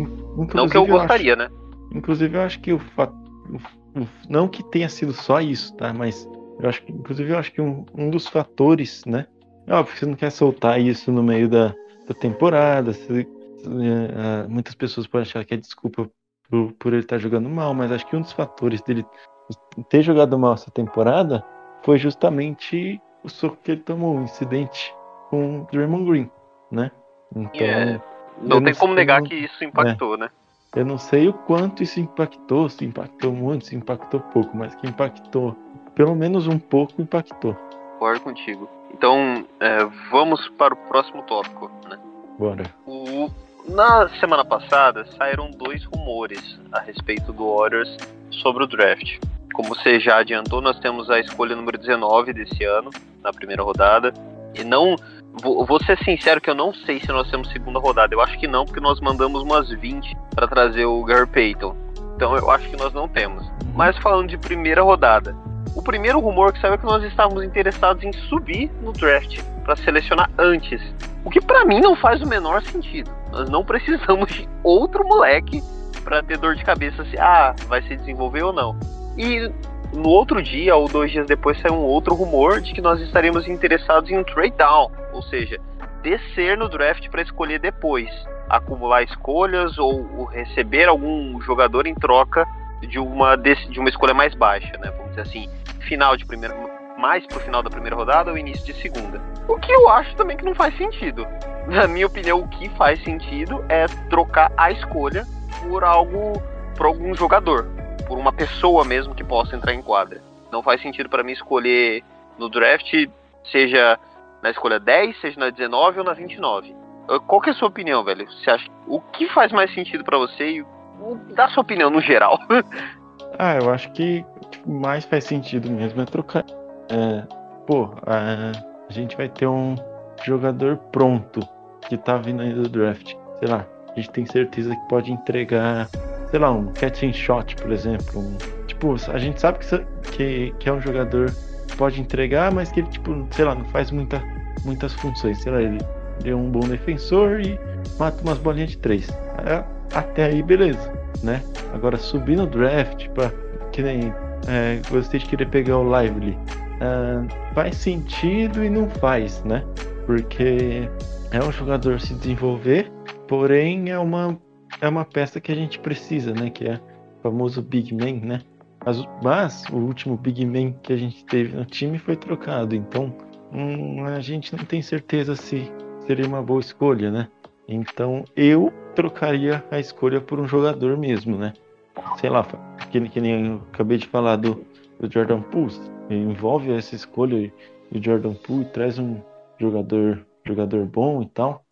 não que eu gostaria, eu acho, né? Inclusive, eu acho que o fato. Não que tenha sido só isso, tá? Mas eu acho que, inclusive, eu acho que um, um dos fatores, né? É óbvio que você não quer soltar isso no meio da, da temporada. Uh, muitas pessoas podem achar que é desculpa por, por ele estar jogando mal, mas acho que um dos fatores dele ter jogado mal essa temporada foi justamente o soco que ele tomou, o incidente com o Draymond Green, né? Então, yeah. não tem não como negar que isso impactou, é. né? Eu não sei o quanto isso impactou, se impactou muito, se impactou pouco, mas que impactou, pelo menos um pouco, impactou. Concordo contigo. Então, é, vamos para o próximo tópico, né? Bora. O, na semana passada, saíram dois rumores a respeito do Warriors sobre o draft. Como você já adiantou, nós temos a escolha número 19 desse ano, na primeira rodada. E não Vou, ser sincero que eu não sei se nós temos segunda rodada. Eu acho que não, porque nós mandamos umas 20 para trazer o Gary Payton. Então eu acho que nós não temos. Mas falando de primeira rodada, o primeiro rumor que saiu é que nós estávamos interessados em subir no draft para selecionar antes. O que para mim não faz o menor sentido. Nós não precisamos de outro moleque para ter dor de cabeça se ah, vai se desenvolver ou não. E no outro dia, ou dois dias depois, saiu um outro rumor de que nós estaríamos interessados em um trade down, ou seja, descer no draft para escolher depois, acumular escolhas ou, receber algum jogador em troca de uma, de uma escolha mais baixa, né? Vamos dizer assim, final de primeira, mais pro final da primeira rodada ou início de segunda. O que eu acho também que não faz sentido. Na minha opinião, o que faz sentido é trocar a escolha por algo, por algum jogador por uma pessoa mesmo que possa entrar em quadra. Não faz sentido para mim escolher no draft, seja na escolha 10, seja na 19 ou na 29. Qual que é a sua opinião, velho? Você acha o que faz mais sentido para você e dá sua opinião no geral? ah, eu acho que mais faz sentido mesmo é trocar. É, pô, a, a gente vai ter um jogador pronto que tá vindo aí do draft. Sei lá, a gente tem certeza que pode entregar sei lá, um catching shot, por exemplo. Um, tipo, a gente sabe que, que, que, é um jogador que pode entregar, mas que ele, tipo, sei lá, não faz muita, muitas funções. Sei lá, ele, ele é um bom defensor e mata umas bolinhas de três. É, até aí, beleza, né? Agora, subir no draft, pra, que nem é, gostei de querer pegar o Lively. Uh, faz sentido e não faz, né? Porque é um jogador se desenvolver, porém é uma é uma peça que a gente precisa, né? Que é o famoso Big Man, né? Mas, mas o último Big Man que a gente teve no time foi trocado, então hum, a gente não tem certeza se seria uma boa escolha, né? Então eu trocaria a escolha por um jogador mesmo, né? Sei lá, que, que nem eu acabei de falar do, do Jordan Poole, envolve essa escolha e o Jordan Poole traz um jogador jogador bom e tal.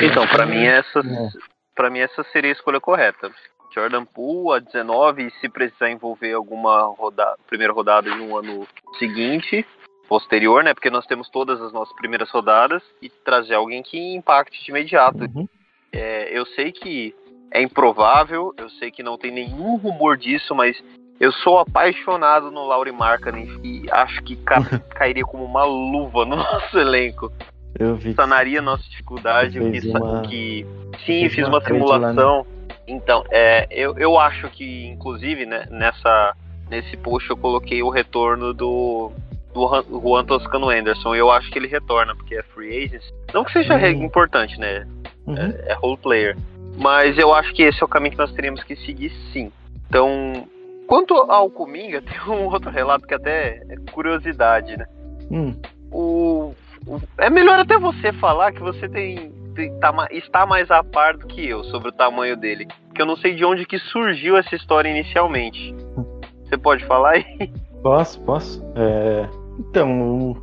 então, para mim essa é para mim essa seria a escolha correta. Jordan Poole a 19 e se precisar envolver alguma roda primeira rodada em um ano seguinte, posterior, né? Porque nós temos todas as nossas primeiras rodadas e trazer alguém que impacte de imediato. Uhum. É, eu sei que é improvável, eu sei que não tem nenhum rumor disso, mas eu sou apaixonado no Laurie Markkanen e acho que ca cairia como uma luva no nosso elenco. Eu vi. Sanaria nossa dificuldade, o que, uma... que sim, fiz uma, uma simulação. Então, é, eu, eu acho que, inclusive, né, nessa, nesse post eu coloquei o retorno do, do Juan Toscano Anderson. Eu acho que ele retorna, porque é free agent. Não que seja uhum. importante, né? Uhum. É, é role player. Mas eu acho que esse é o caminho que nós teríamos que seguir, sim. Então, quanto ao Cominga, tem um outro relato que até é curiosidade, né? Hum. O é melhor até você falar que você tem tá, está mais a par do que eu sobre o tamanho dele. Que eu não sei de onde que surgiu essa história inicialmente. Você pode falar aí? Posso, posso. É... Então,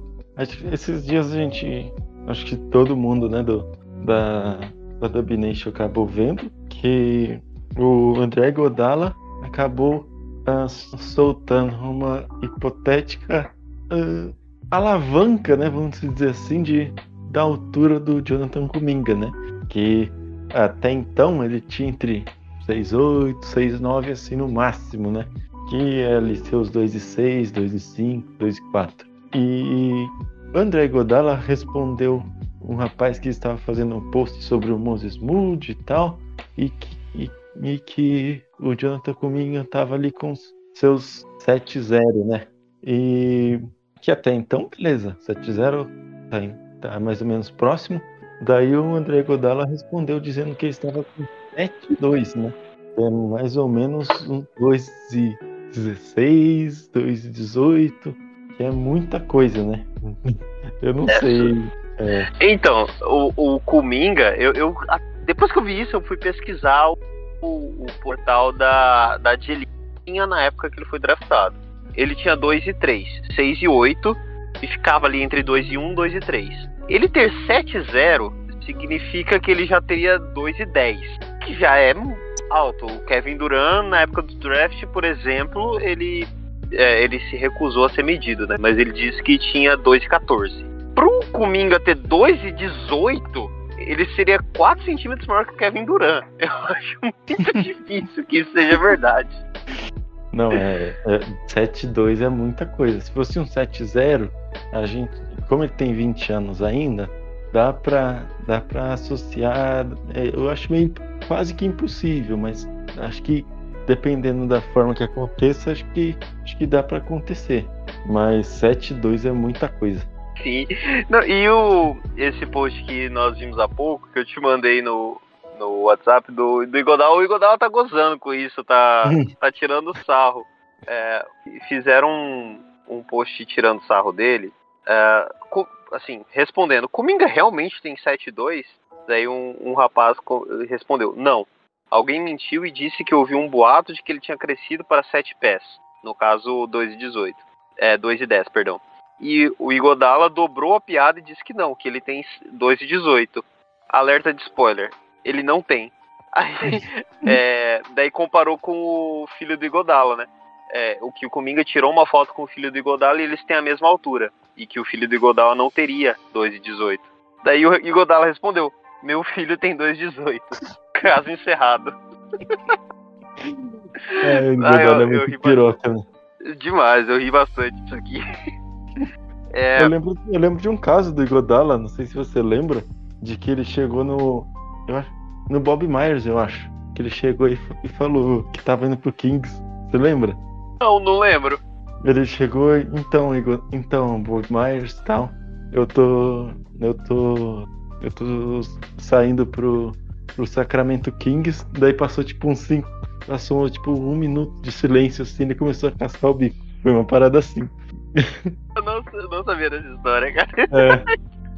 esses dias a gente. Acho que todo mundo, né, do, da, da Dub Nation acabou vendo que o André Godala acabou uh, soltando uma hipotética uh, alavanca, né, vamos dizer assim, de, da altura do Jonathan Kuminga, né? Que até então ele tinha entre 6'8, 6'9 assim no máximo, né? Que é ali seus 2,6, 2,5, 2,4. E André Godala respondeu um rapaz que estava fazendo um post sobre o Moses Moody e tal, e que, e, que o Jonathan Kuminga estava ali com seus 7-0, né? E que até então, beleza, 7-0 tá, tá, mais ou menos próximo. Daí o André Godala respondeu dizendo que ele estava com 7-2, né? É mais ou menos um 2-16, 2-18, que é muita coisa, né? Eu não é. sei. É. Então, o, o Kuminga, eu, eu, depois que eu vi isso, eu fui pesquisar o, o portal da, da Dielinha na época que ele foi draftado. Ele tinha 2 e 3, 6 e 8, e ficava ali entre 2 e 1, 2 e 3. Ele ter 7 e 0 significa que ele já teria 2 e 10, que já é alto. O Kevin Durant, na época do draft, por exemplo, ele, é, ele se recusou a ser medido, né? Mas ele disse que tinha 2 e 14. Pro Kuminga ter 2 e 18, ele seria 4 centímetros maior que o Kevin Durant. Eu acho muito difícil que isso seja verdade. Não, é, é 7-2 é muita coisa. Se fosse um 7-0, a gente, como ele tem 20 anos ainda, dá pra, dá pra associar. É, eu acho meio quase que impossível, mas acho que dependendo da forma que aconteça, acho que, acho que dá para acontecer. Mas 7-2 é muita coisa. Sim. Não, e o, esse post que nós vimos há pouco, que eu te mandei no, no WhatsApp do, do Igodal, o Igodal tá gozando com isso, tá, tá tirando sarro. É, fizeram um, um post tirando sarro dele, é, assim, respondendo, Cominga realmente tem 7-2? Daí um, um rapaz respondeu, não. Alguém mentiu e disse que ouviu um boato de que ele tinha crescido para 7 pés. No caso, 2 e 18. É, 2 e 10, perdão. E o Igodala dobrou a piada e disse que não, que ele tem 2 e 18. Alerta de spoiler. Ele não tem. Aí, é, daí comparou com o filho do Igodala, né? É, o que o Cominga tirou uma foto com o filho do Igodala e eles têm a mesma altura. E que o filho do Igodala não teria 2,18. Daí o Igodala respondeu: Meu filho tem 2,18. Caso encerrado. É, o Igodala ah, eu, é muito piroca, né? Demais, eu ri bastante disso aqui. É... Eu, lembro, eu lembro de um caso do Igodala, não sei se você lembra, de que ele chegou no. Acho, no Bob Myers, eu acho. Que ele chegou e, e falou que tava indo pro Kings. Você lembra? Não, não lembro. Ele chegou, então, Igor, então, Bob Myers e tal. Eu tô. Eu tô. Eu tô saindo pro, pro Sacramento Kings. Daí passou tipo uns 5. Passou tipo um minuto de silêncio assim, ele começou a cascar o bico. Foi uma parada assim. Eu não, eu não sabia dessa história, cara. É.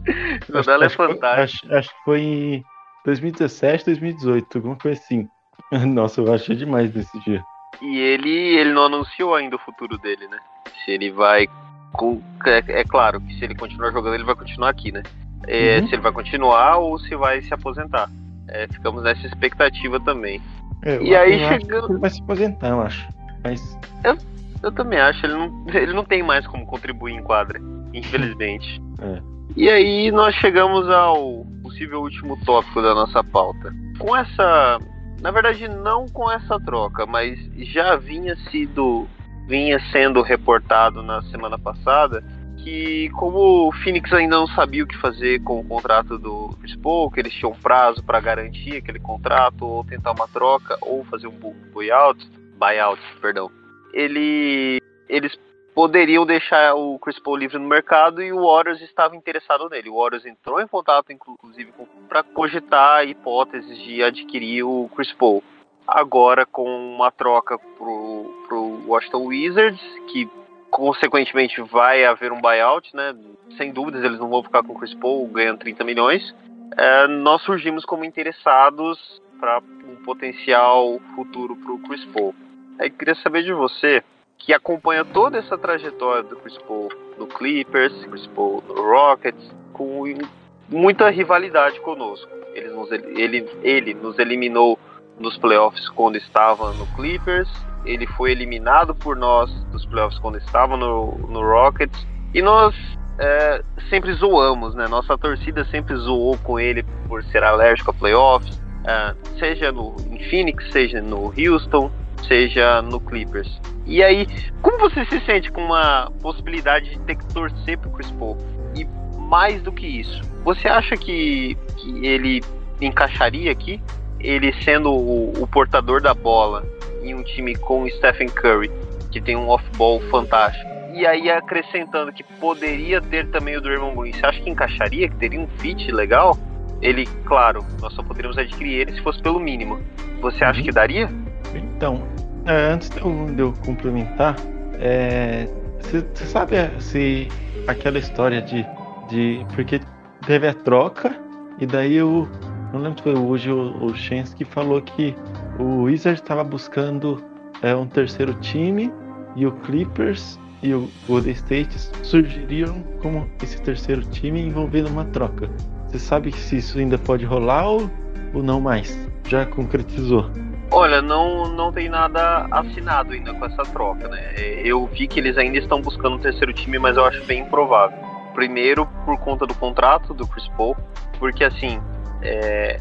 acho, é fantástica. Acho, acho, que foi em 2017, 2018, alguma coisa assim. Nossa, eu achei demais desse dia. E ele, ele não anunciou ainda o futuro dele, né? Se ele vai. Com, é, é claro que se ele continuar jogando, ele vai continuar aqui, né? É, uhum. Se ele vai continuar ou se vai se aposentar. É, ficamos nessa expectativa também. É, e aí chegando. Ele vai se aposentar, eu acho. Mas. Eu, eu também acho, ele não, ele não tem mais como contribuir em quadra, infelizmente. É. E aí nós chegamos ao possível último tópico da nossa pauta. Com essa. Na verdade, não com essa troca, mas já vinha sido. vinha sendo reportado na semana passada que como o Phoenix ainda não sabia o que fazer com o contrato do Chris Paul, que eles tinham prazo para garantir aquele contrato, ou tentar uma troca, ou fazer um buyout, buyout, perdão ele, eles poderiam deixar o Chris Paul livre no mercado e o Warriors estava interessado nele. O Warriors entrou em contato, inclusive, para cogitar hipóteses de adquirir o Chris Paul. Agora, com uma troca pro, pro Washington Wizards, que consequentemente vai haver um buyout, né? Sem dúvidas, eles não vão ficar com o Chris Paul ganhando 30 milhões. é, nós surgimos como interessados para um potencial futuro para o Chris Paul. Aí queria saber de você, que acompanha toda essa trajetória do Chris Paul no Clippers, Chris Paul no Rockets, com muita rivalidade conosco. Ele nos, ele, ele nos eliminou nos playoffs quando estava no Clippers, ele foi eliminado por nós dos playoffs quando estava no, no Rockets, e nós é, sempre zoamos, né? Nossa torcida sempre zoou com ele por ser alérgico a playoffs, é, seja no, em Phoenix, seja no Houston, seja no Clippers. E aí, como você se sente com uma possibilidade de ter que torcer pro Chris Paul? E mais do que isso, você acha que, que ele encaixaria aqui? Ele sendo o, o portador da bola em um time com o Stephen Curry, que tem um off-ball fantástico. E aí acrescentando que poderia ter também o Draymond Green, você acha que encaixaria, que teria um fit legal? Ele, claro, nós só poderíamos adquirir ele se fosse pelo mínimo. Você acha uhum. que daria? Então, é, antes de eu, eu complementar, você é, sabe se aquela história de, de. Porque teve a troca, e daí o. Não lembro se foi hoje o, o Shensky falou que o Wizard estava buscando é, um terceiro time e o Clippers e o Golden State surgiriam como esse terceiro time envolvendo uma troca. Você sabe se isso ainda pode rolar ou, ou não mais? Já concretizou? Olha, não, não tem nada assinado ainda com essa troca, né? Eu vi que eles ainda estão buscando um terceiro time, mas eu acho bem improvável. Primeiro, por conta do contrato do Chris Paul, porque assim, é,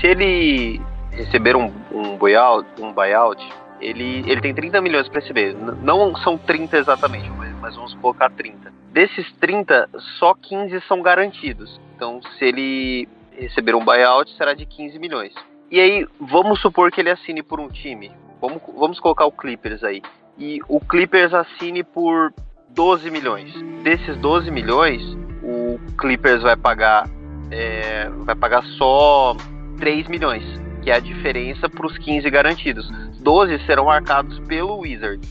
se ele receber um, um, buyout, um buyout, ele, ele tem 30 milhões para receber. Não são 30 exatamente, mas, mas vamos colocar 30. Desses 30, só 15 são garantidos. Então, se ele receber um buyout, será de 15 milhões. E aí, vamos supor que ele assine por um time. Vamos, vamos colocar o Clippers aí. E o Clippers assine por 12 milhões. Desses 12 milhões, o Clippers vai pagar é, vai pagar só 3 milhões, que é a diferença para os 15 garantidos. 12 serão marcados pelo Wizard.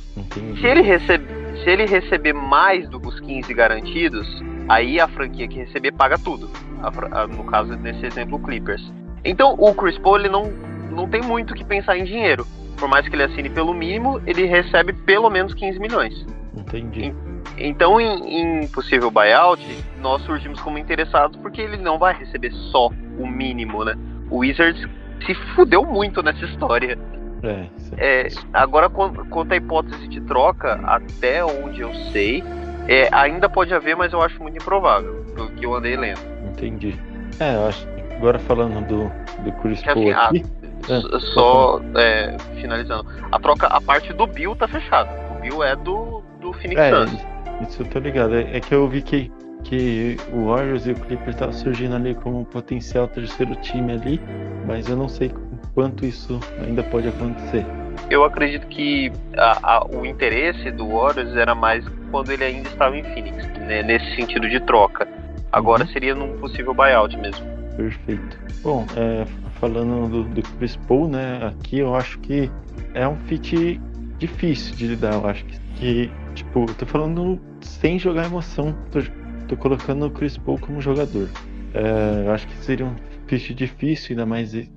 Se ele, recebe, se ele receber mais do que os 15 garantidos, aí a franquia que receber paga tudo. A, a, no caso, nesse exemplo, o Clippers. Então o Chris Paul ele não, não tem muito que pensar em dinheiro. Por mais que ele assine pelo mínimo, ele recebe pelo menos 15 milhões. Entendi. Então, em, em possível buyout, nós surgimos como interessados porque ele não vai receber só o mínimo, né? O Wizards se fudeu muito nessa história. É, é, agora, quanto à hipótese de troca, até onde eu sei, é, ainda pode haver, mas eu acho muito improvável, pelo que eu andei lendo. Entendi. É, eu acho, Agora falando do, do Chris Paul assim, aqui. A, é, só é, finalizando. A troca, a parte do Bill tá fechada. O Bill é do, do Phoenix é, Suns. Isso eu tô ligado. É, é, que eu vi que, que o Warriors e o Clippers estavam surgindo ali como um potencial terceiro time ali, mas eu não sei quanto isso ainda pode acontecer. Eu acredito que a, a, o interesse do Warriors era mais quando ele ainda estava em Phoenix, né, nesse sentido de troca. Agora uhum. seria num possível buyout mesmo. Perfeito. Bom, é, falando do, do Chris Paul, né? Aqui eu acho que é um fit difícil de lidar. Eu acho que, que tipo, tô falando sem jogar emoção. Tô, tô colocando o Chris Paul como jogador. É, eu acho que seria um fit difícil, ainda mais é,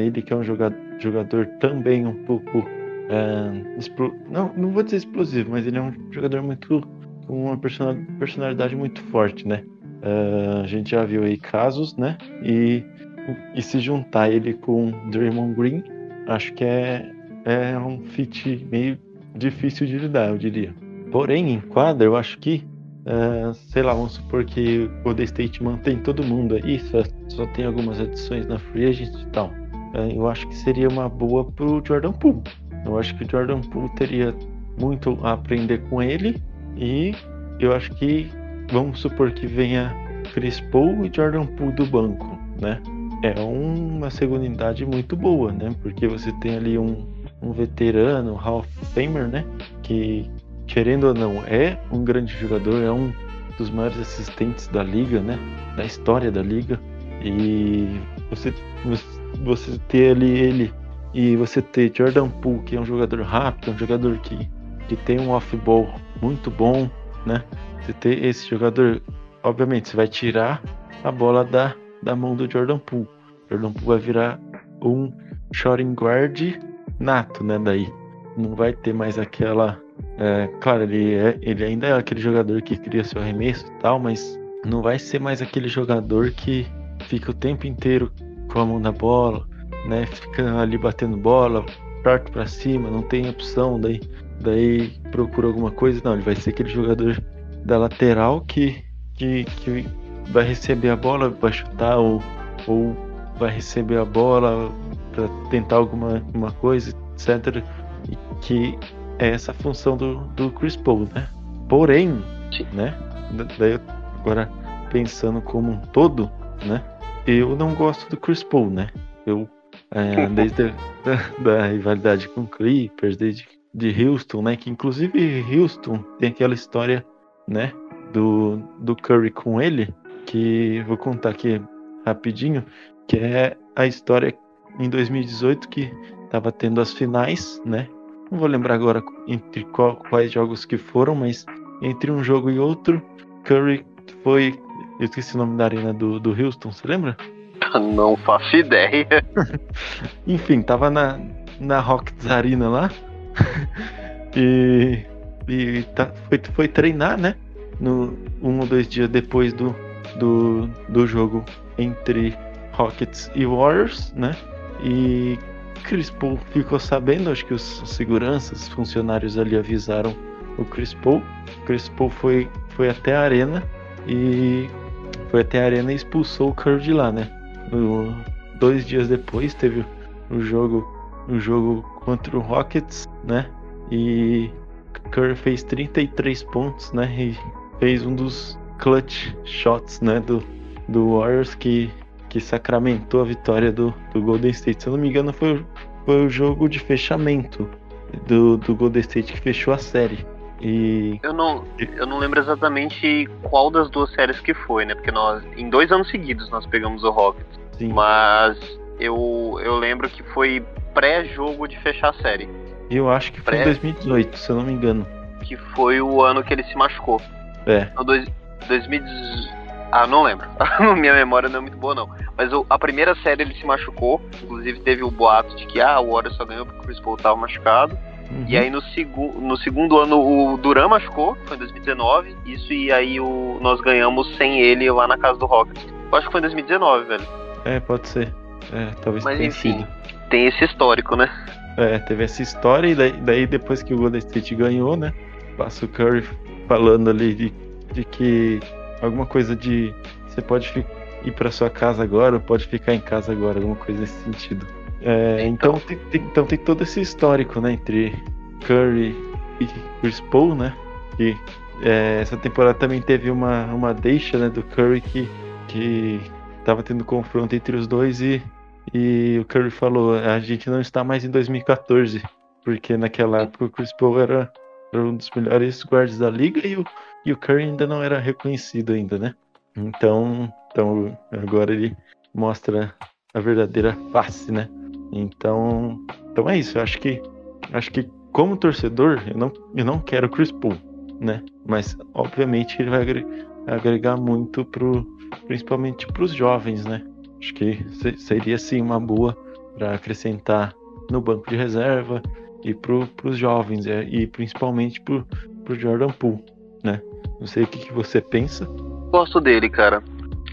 ele que é um jogador, jogador também um pouco. É, não, não vou dizer explosivo, mas ele é um jogador muito. com uma personalidade muito forte, né? Uh, a gente já viu aí casos, né? E, e se juntar ele com Draymond Green, acho que é, é um fit meio difícil de lidar, eu diria. Porém, em quadra, eu acho que, uh, sei lá, vamos supor que o Golden State mantém todo mundo aí, só, só tem algumas adições na free agent e tal. Uh, eu acho que seria uma boa pro Jordan Poole. Eu acho que o Jordan Poole teria muito a aprender com ele e eu acho que vamos supor que venha Chris Paul e Jordan Poole do banco, né? É uma segunda unidade muito boa, né? Porque você tem ali um, um veterano, Hall of Famer, né? Que, querendo ou não, é um grande jogador, é um dos maiores assistentes da liga, né? Da história da liga. E você, você ter ali ele e você ter Jordan Poole, que é um jogador rápido, um jogador que, que tem um off-ball muito bom, né? Você ter esse jogador, obviamente, você vai tirar a bola da, da mão do Jordan Poole. Jordan Poole vai virar um shooting guard nato, né? Daí não vai ter mais aquela. É, claro, ele, é, ele ainda é aquele jogador que cria seu arremesso e tal, mas não vai ser mais aquele jogador que fica o tempo inteiro com a mão na bola, né? Fica ali batendo bola, parto para cima, não tem opção, daí, daí procura alguma coisa. Não, ele vai ser aquele jogador da lateral que, que, que vai receber a bola, vai chutar ou, ou vai receber a bola para tentar alguma uma coisa, etc. E que é essa função do, do Chris Paul, né? Porém, né? Daí agora pensando como um todo, né? Eu não gosto do Chris Paul, né? Eu é, desde a, da, da, rivalidade com Clippers, desde de Houston, né? Que inclusive Houston tem aquela história, né? Do, do Curry com ele, que vou contar aqui rapidinho, que é a história em 2018 que estava tendo as finais, né? Não vou lembrar agora entre qual, quais jogos que foram, mas entre um jogo e outro, Curry foi. Eu esqueci o nome da arena do, do Houston, você lembra? Não faço ideia. Enfim, tava na, na Rockets Arena lá. e e tá, foi, foi treinar, né? No, um ou dois dias depois do, do, do jogo entre Rockets e Warriors, né? E Chris Paul ficou sabendo, acho que os seguranças, funcionários ali avisaram o Chris Paul. Chris Paul foi, foi até a arena e foi até a arena e expulsou o Curry de lá, né? No, dois dias depois teve o jogo, o jogo contra o Rockets, né? E Curry fez 33 pontos, né? E fez um dos clutch shots, né? Do, do Warriors que que sacramentou a vitória do, do Golden State. Se eu não me engano, foi, foi o jogo de fechamento do, do Golden State que fechou a série. E... Eu, não, eu não lembro exatamente qual das duas séries que foi, né? Porque nós, em dois anos seguidos, nós pegamos o Rockets. Sim. Mas eu, eu lembro que foi pré-jogo de fechar a série. Eu acho que foi Pré... em 2018, se eu não me engano. Que foi o ano que ele se machucou. É. No dois, 2018. Ah, não lembro. Minha memória não é muito boa, não. Mas o, a primeira série ele se machucou. Inclusive teve o boato de que ah, o Warriors só ganhou porque o Chris Paul tava machucado. Uhum. E aí no, segu no segundo ano o Duran machucou, foi em 2019. Isso e aí o, nós ganhamos sem ele lá na casa do Rockets. Eu acho que foi em 2019, velho. É, pode ser. É, talvez Mas enfim, sido. tem esse histórico, né? É, teve essa história e daí, daí, depois que o Golden State ganhou, né? Passa o Curry falando ali de, de que alguma coisa de você pode ir para sua casa agora ou pode ficar em casa agora, alguma coisa nesse sentido. É, então, então, tem, tem, então tem todo esse histórico, né, entre Curry e Chris Paul, né? E é, essa temporada também teve uma, uma deixa né, do Curry que, que tava tendo confronto entre os dois e, e o Curry falou, a gente não está mais em 2014, porque naquela época o Chris Paul era, era um dos melhores guardas da liga e o e o Curry ainda não era reconhecido ainda, né? Então, então agora ele mostra a verdadeira face, né? Então, então é isso. Eu acho que acho que como torcedor, eu não, eu não quero Chris Paul, né? Mas obviamente ele vai agregar muito pro principalmente para os jovens, né? Acho que seria sim uma boa para acrescentar no banco de reserva e para os jovens é, e principalmente para o Jordan Poole né? Não sei o que, que você pensa. Gosto dele, cara.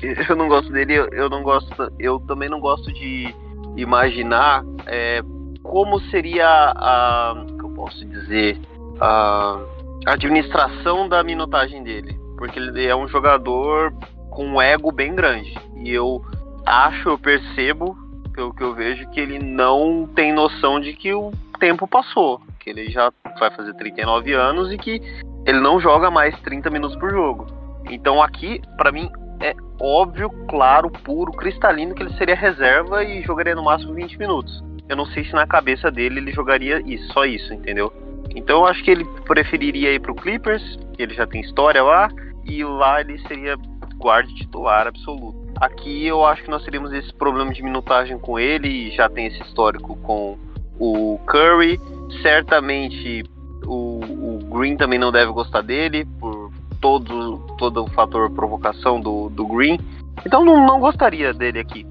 Eu não gosto dele, eu não gosto. Eu também não gosto de imaginar é, como seria a. que eu posso dizer? A administração da minutagem dele. Porque ele é um jogador com um ego bem grande. E eu acho, eu percebo, pelo que eu vejo, que ele não tem noção de que o tempo passou. Que ele já vai fazer 39 anos e que ele não joga mais 30 minutos por jogo. Então aqui, para mim, é óbvio, claro, puro, cristalino que ele seria reserva e jogaria no máximo 20 minutos. Eu não sei se na cabeça dele ele jogaria isso, só isso, entendeu? Então eu acho que ele preferiria ir pro Clippers, que ele já tem história lá, e lá ele seria guarda titular absoluto. Aqui eu acho que nós teríamos esse problema de minutagem com ele, e já tem esse histórico com o Curry. Certamente o, o Green também não deve gostar dele, por todo, todo o fator provocação do, do Green. Então não, não gostaria dele aqui,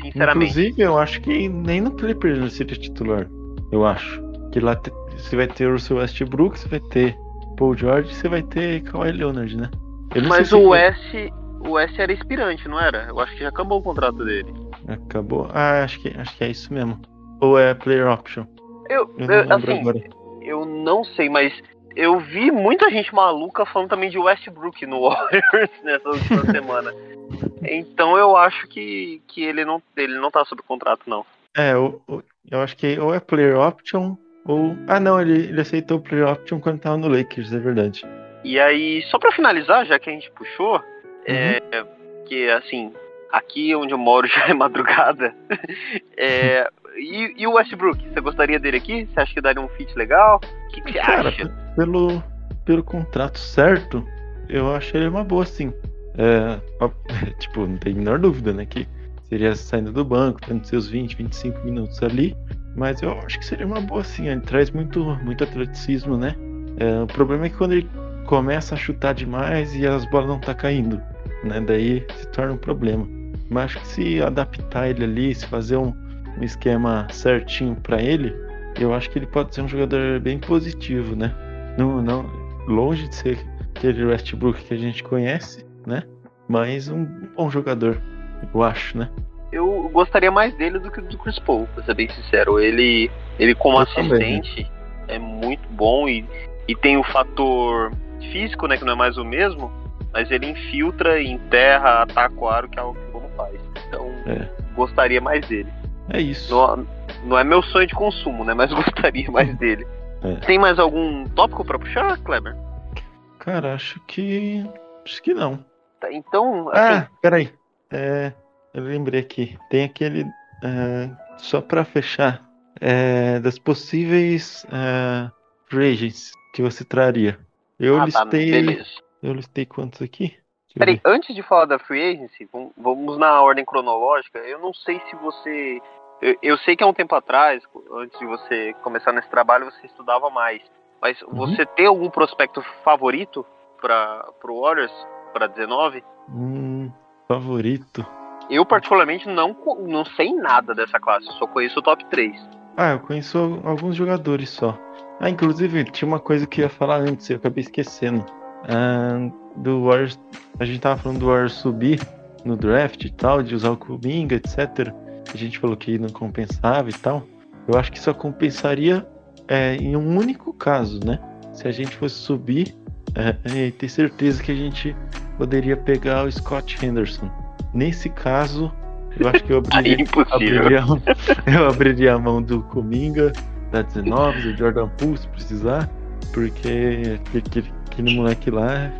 sinceramente. Inclusive, eu acho que nem no Clippers ele seria titular. Eu acho. Que lá te- você vai ter o Russell Westbrook, você vai ter Paul George, você vai ter Kawhi Leonard, né? Mas o S, o S era expirante, não era? Eu acho que já acabou o contrato dele. Acabou. Ah, acho que, acho que é isso mesmo. Ou é player option. Eu, Eu não eu- assim, agora. eu não sei, mas eu vi muita gente maluca falando também de Westbrook no Warriors nessa última semana. Então eu acho que, que ele não ele não tá sob contrato não. É, o- eu acho que ou é player option ou. Ah, não, ele, ele aceitou o player option quando tava no Lakers, é verdade. E aí, só pra finalizar, já que a gente puxou, é que assim, aqui onde eu moro já é madrugada. É, e, e o Westbrook, você gostaria dele aqui? Você acha que daria um fit legal? O que, que você Cara, acha? pelo, pelo contrato certo, eu acho ele uma boa, sim. É, tipo, não tem a menor dúvida, né? Que seria saindo do banco, tendo seus 20, 25 minutos ali. Mas eu acho que seria uma boa, sim. Ele traz muito, muito atleticismo, né? É, o problema é que quando ele começa a chutar demais e as bolas não tá caindo, né? Daí se torna um problema. Mas acho que se adaptar ele ali, se fazer um, um esquema certinho pra ele, eu acho que ele pode ser um jogador bem positivo, né? Não, não, longe de ser aquele Westbrook que a gente conhece, né? Mas um bom jogador, eu acho, né? Eu gostaria mais dele do que do Chris Paul, pra ser bem sincero. Ele, ele como Eu também. assistente é muito bom e, e tem o fator físico, né, que não é mais o mesmo, mas ele infiltra, enterra, ataca o aro, que é algo que o não faz. Então, É. gostaria mais dele. É isso. Não, não é meu sonho de consumo, né, mas gostaria mais dele. É. Tem mais algum tópico pra puxar, Kleber? Cara, acho que. Acho que não. Tá, Então, assim, Ah, peraí. É, eu lembrei aqui. Tem aquele. é, só pra fechar. é, das possíveis free agents que você traria. Eu ah, tá, listei. beleza. Eu listei quantos aqui? Peraí, antes de falar da free agency, vam- vamos na ordem cronológica. Eu não sei se você. Eu, eu sei que há um tempo atrás, antes de você começar nesse trabalho, você estudava mais. Mas Uhum. você tem algum prospecto favorito para o Warriors para 19? Hum, favorito. Eu, particularmente, não, não sei nada dessa classe. Eu só conheço o top 3. Ah, eu conheço al- alguns jogadores só. Ah, inclusive, tinha uma coisa que eu ia falar antes, eu acabei esquecendo. Ah, do Warriors. A gente tava falando do Warriors subir no draft e tal, de usar o Kuminga, etc. A gente falou que não compensava e tal. Eu acho que só compensaria é, em um único caso, né? Se a gente fosse subir é, e ter certeza que a gente poderia pegar o Scott Henderson. Nesse caso, eu acho que eu Aí é abriria abriria, eu abriria a mão do Cominga, da 19, do Jordan Poole, se precisar, porque aquele, aquele moleque lá é,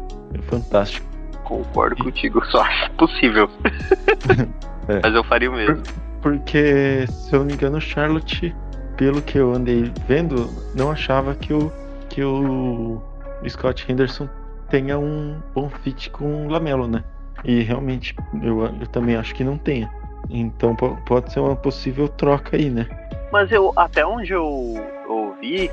fantástico. Concordo contigo, só acho possível. É. Mas eu faria o mesmo. Porque, se eu não me engano, o Charlotte, pelo que eu andei vendo, não achava que o, que o Scott Henderson tenha um bom fit com o Lamelo, né? E realmente, eu, eu também acho que não tenha. Então po- pode ser uma possível troca aí, né? Mas eu, até onde eu ouvi,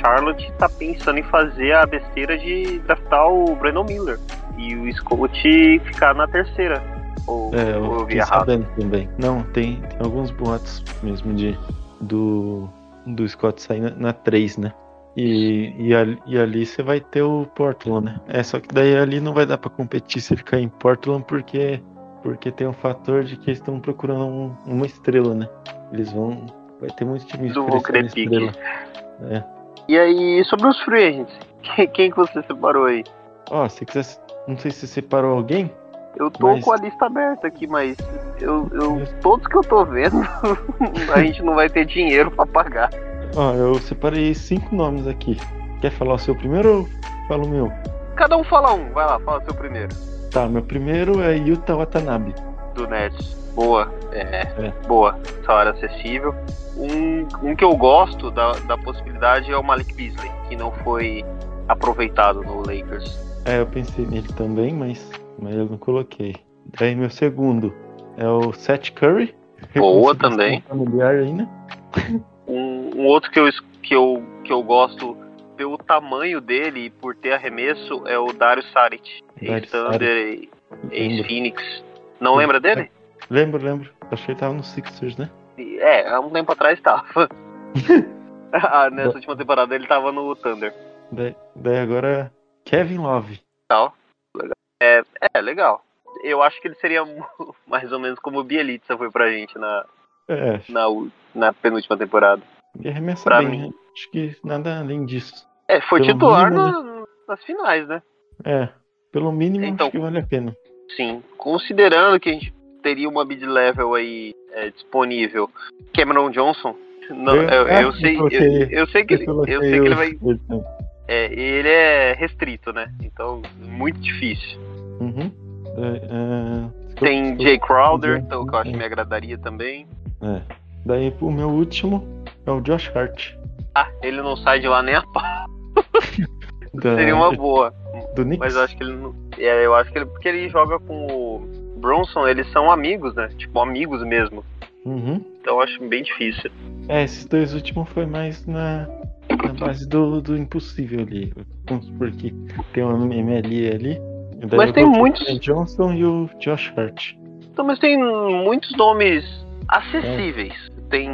Charlotte tá pensando em fazer a besteira de draftar o Brandon Miller e o Scott ficar na terceira. Ou, É, ou eu vi errado? sabendo também. Não, tem, tem alguns boatos mesmo de do, do Scott sair na, na 3, né? E, e, ali, e ali você vai ter o Portland, né? É, só que daí ali não vai dar pra competir se cair em Portland porque, porque tem um fator de que eles estão procurando um- uma estrela, né? Eles vão. Vai ter muitos times Do pique. estrela. É. E aí, sobre os free agents, quem, que você separou aí? Ó, se quiser. Não sei se você separou alguém. Eu tô Mas- com a lista aberta aqui, mas eu, eu, todos que eu tô vendo, a gente não vai ter dinheiro pra pagar. Ó, eu separei cinco nomes aqui. Quer falar o seu primeiro ou falo o meu? Cada um fala um, vai lá, fala o seu primeiro. Tá, meu primeiro é Yuta Watanabe. do Nets. Boa, é, É. boa, salário acessível. Um, um que eu gosto da, da possibilidade é o Malik Beasley, que não foi aproveitado no Lakers. É, eu pensei nele também, mas, mas eu não coloquei. Daí meu segundo é o Seth Curry. Boa também. Familiar aí, né? Um, um outro que eu, que, eu, que eu gosto pelo tamanho dele e por ter arremesso é o Dario Saric, ex-Thunder, ex-Phoenix. Não lembra dele? Lembro, lembro. Acho que ele tava no Sixers, né? É, há um tempo atrás tava. Ah, Nessa última temporada ele tava no Thunder. Daí, daí agora Kevin Love. Tal. É, é, legal. Eu acho que ele seria mais ou menos como o Bielitsa foi pra gente na, É, na, u- na penúltima temporada. ele arremessa Pra bem, mim. né? Acho que nada além disso. É, foi Pelo titular mínimo, no- nas finais, né? É, pelo mínimo Então- acho que vale a pena. Sim. Considerando que a gente teria uma mid-level aí é, disponível, Cameron Johnson. Não, eu, eu ah, sei, eu, eu sei que ele, eu sei que ele vai. É, ele é restrito, né? Então, muito difícil. Uhum. É, é, Tem Jay Crowder, então, que eu acho que é. me agradaria também. É. Daí o meu último é o Josh Hart. Ah, ele não sai de lá nem a pau. Da, Seria uma boa. do Knicks. Mas eu acho que ele não. É, eu acho que ele. Porque ele joga com o Bronson, eles são amigos, né? Tipo, amigos mesmo. Uhum. Então eu acho bem difícil. É, esses dois últimos foi mais na, na base do, do impossível ali. Vamos supor que tem um MLE ali. Mas eu tem muitos- o Johnson e o Josh Hart. Então, mas tem muitos nomes acessíveis. Tem.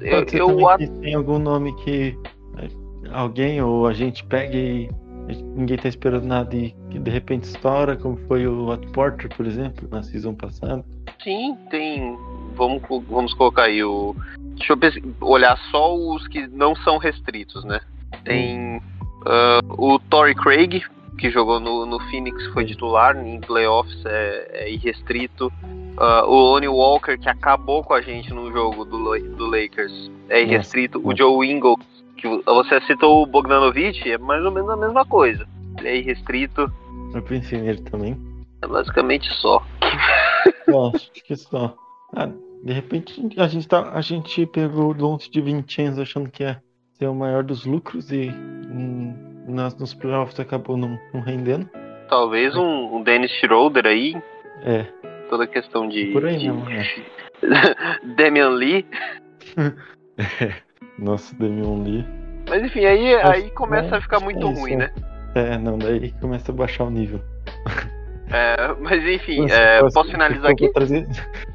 Eu, Pode eu que tem algum nome que é, alguém ou a gente pega e ninguém tá esperando nada e que de repente estoura, como foi o Otto Porter, por exemplo, na season passada. Sim, tem. Vamos, vamos colocar aí o. Deixa eu olhar só os que não são restritos, né? Tem ah, o Torrey Craig, que jogou no, no Phoenix, foi titular em playoffs, é, é irrestrito. Ah, o Lonnie Walker, que acabou com a gente no jogo do, do Lakers, é irrestrito. O. Joe Ingles, que você citou o Bogdanovich, é mais ou menos a mesma coisa. Ele é irrestrito, Eu pensei nele também. é basicamente só. Acho que só. Ah, de repente a gente, tá, a gente pegou o Don't de Vincenzo achando que ia ser o maior dos lucros e hum, nas, nos playoffs acabou não, não rendendo. Talvez um, um Dennis Schroeder aí, É, toda a questão de. Por aí de- mesmo, né? Damian Lee. nossa, Damian Lee. Mas enfim, aí, Mas, aí começa né, a ficar muito é ruim, é. né? É, não, daí começa a baixar o nível. É, mas enfim, Nossa, é, posso se finalizar aqui? Trazer,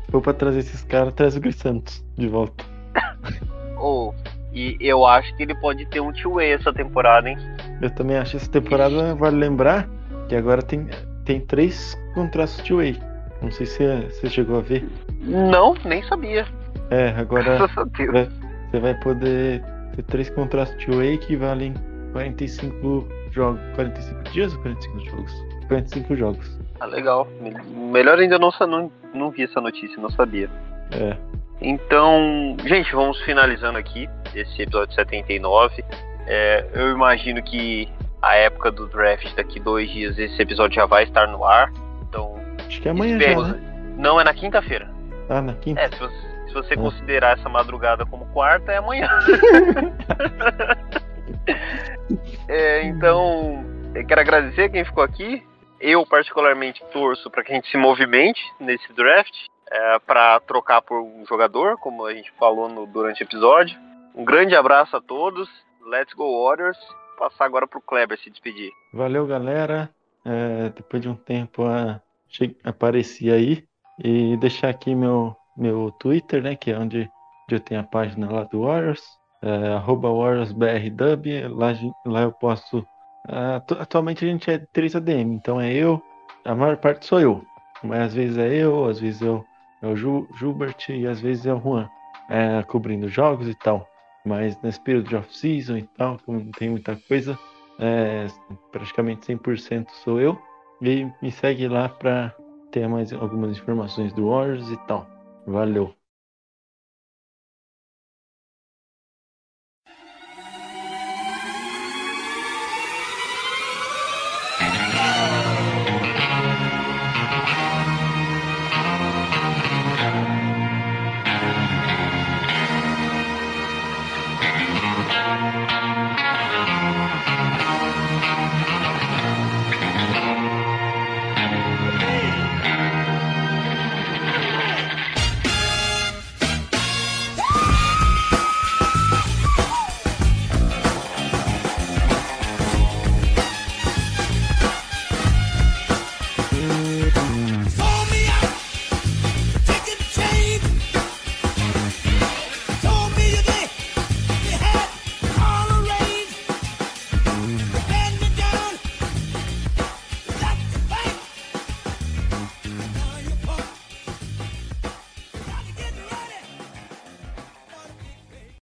for pra trazer esses caras, traz o Gris Santos de volta. Ou, e eu acho que ele pode ter um two-way essa temporada, hein? Eu também acho essa temporada, vale lembrar que agora tem, tem três contratos de way. Não sei se você chegou a ver. Não, nem sabia. É, agora Graças a Deus. Você vai poder ter três contratos de way que valem 45 jogos. 45 dias ou 45 jogos? 45 jogos. Ah, legal. Me- Melhor ainda não, sa- não, não vi essa notícia, não sabia. É. Então, gente, vamos finalizando aqui esse episódio 79. É, eu imagino que a época do draft daqui dois dias esse episódio já vai estar no ar. Então, Acho que é amanhã já, né? Não, é na quinta-feira. Ah, na quinta. É, se você, se você É. considerar essa madrugada como quarta, é amanhã. É, então, eu quero agradecer quem ficou aqui. Eu, particularmente, torço para que a gente se movimente nesse draft é, para trocar por um jogador, como a gente falou no- durante o episódio. Um grande abraço a todos. Let's go, Warriors. Passar agora pro Kleber se despedir. Valeu, galera. É, depois de um tempo a, che- apareci aí. E deixar aqui meu, meu Twitter, né? Que é onde, eu tenho a página lá do Warriors. É. Lá, lá eu posso. ah, atu- atualmente a gente é 3 ADM, então é eu. A maior parte sou eu. Mas às vezes é eu, às vezes eu, é o Ju, Gilbert e às vezes é o Juan. é, cobrindo jogos e tal. Mas nesse período de off-season e tal, como não tem muita coisa, é, praticamente 100% sou eu. E me segue lá para ter mais algumas informações do Warriors e tal. Valeu!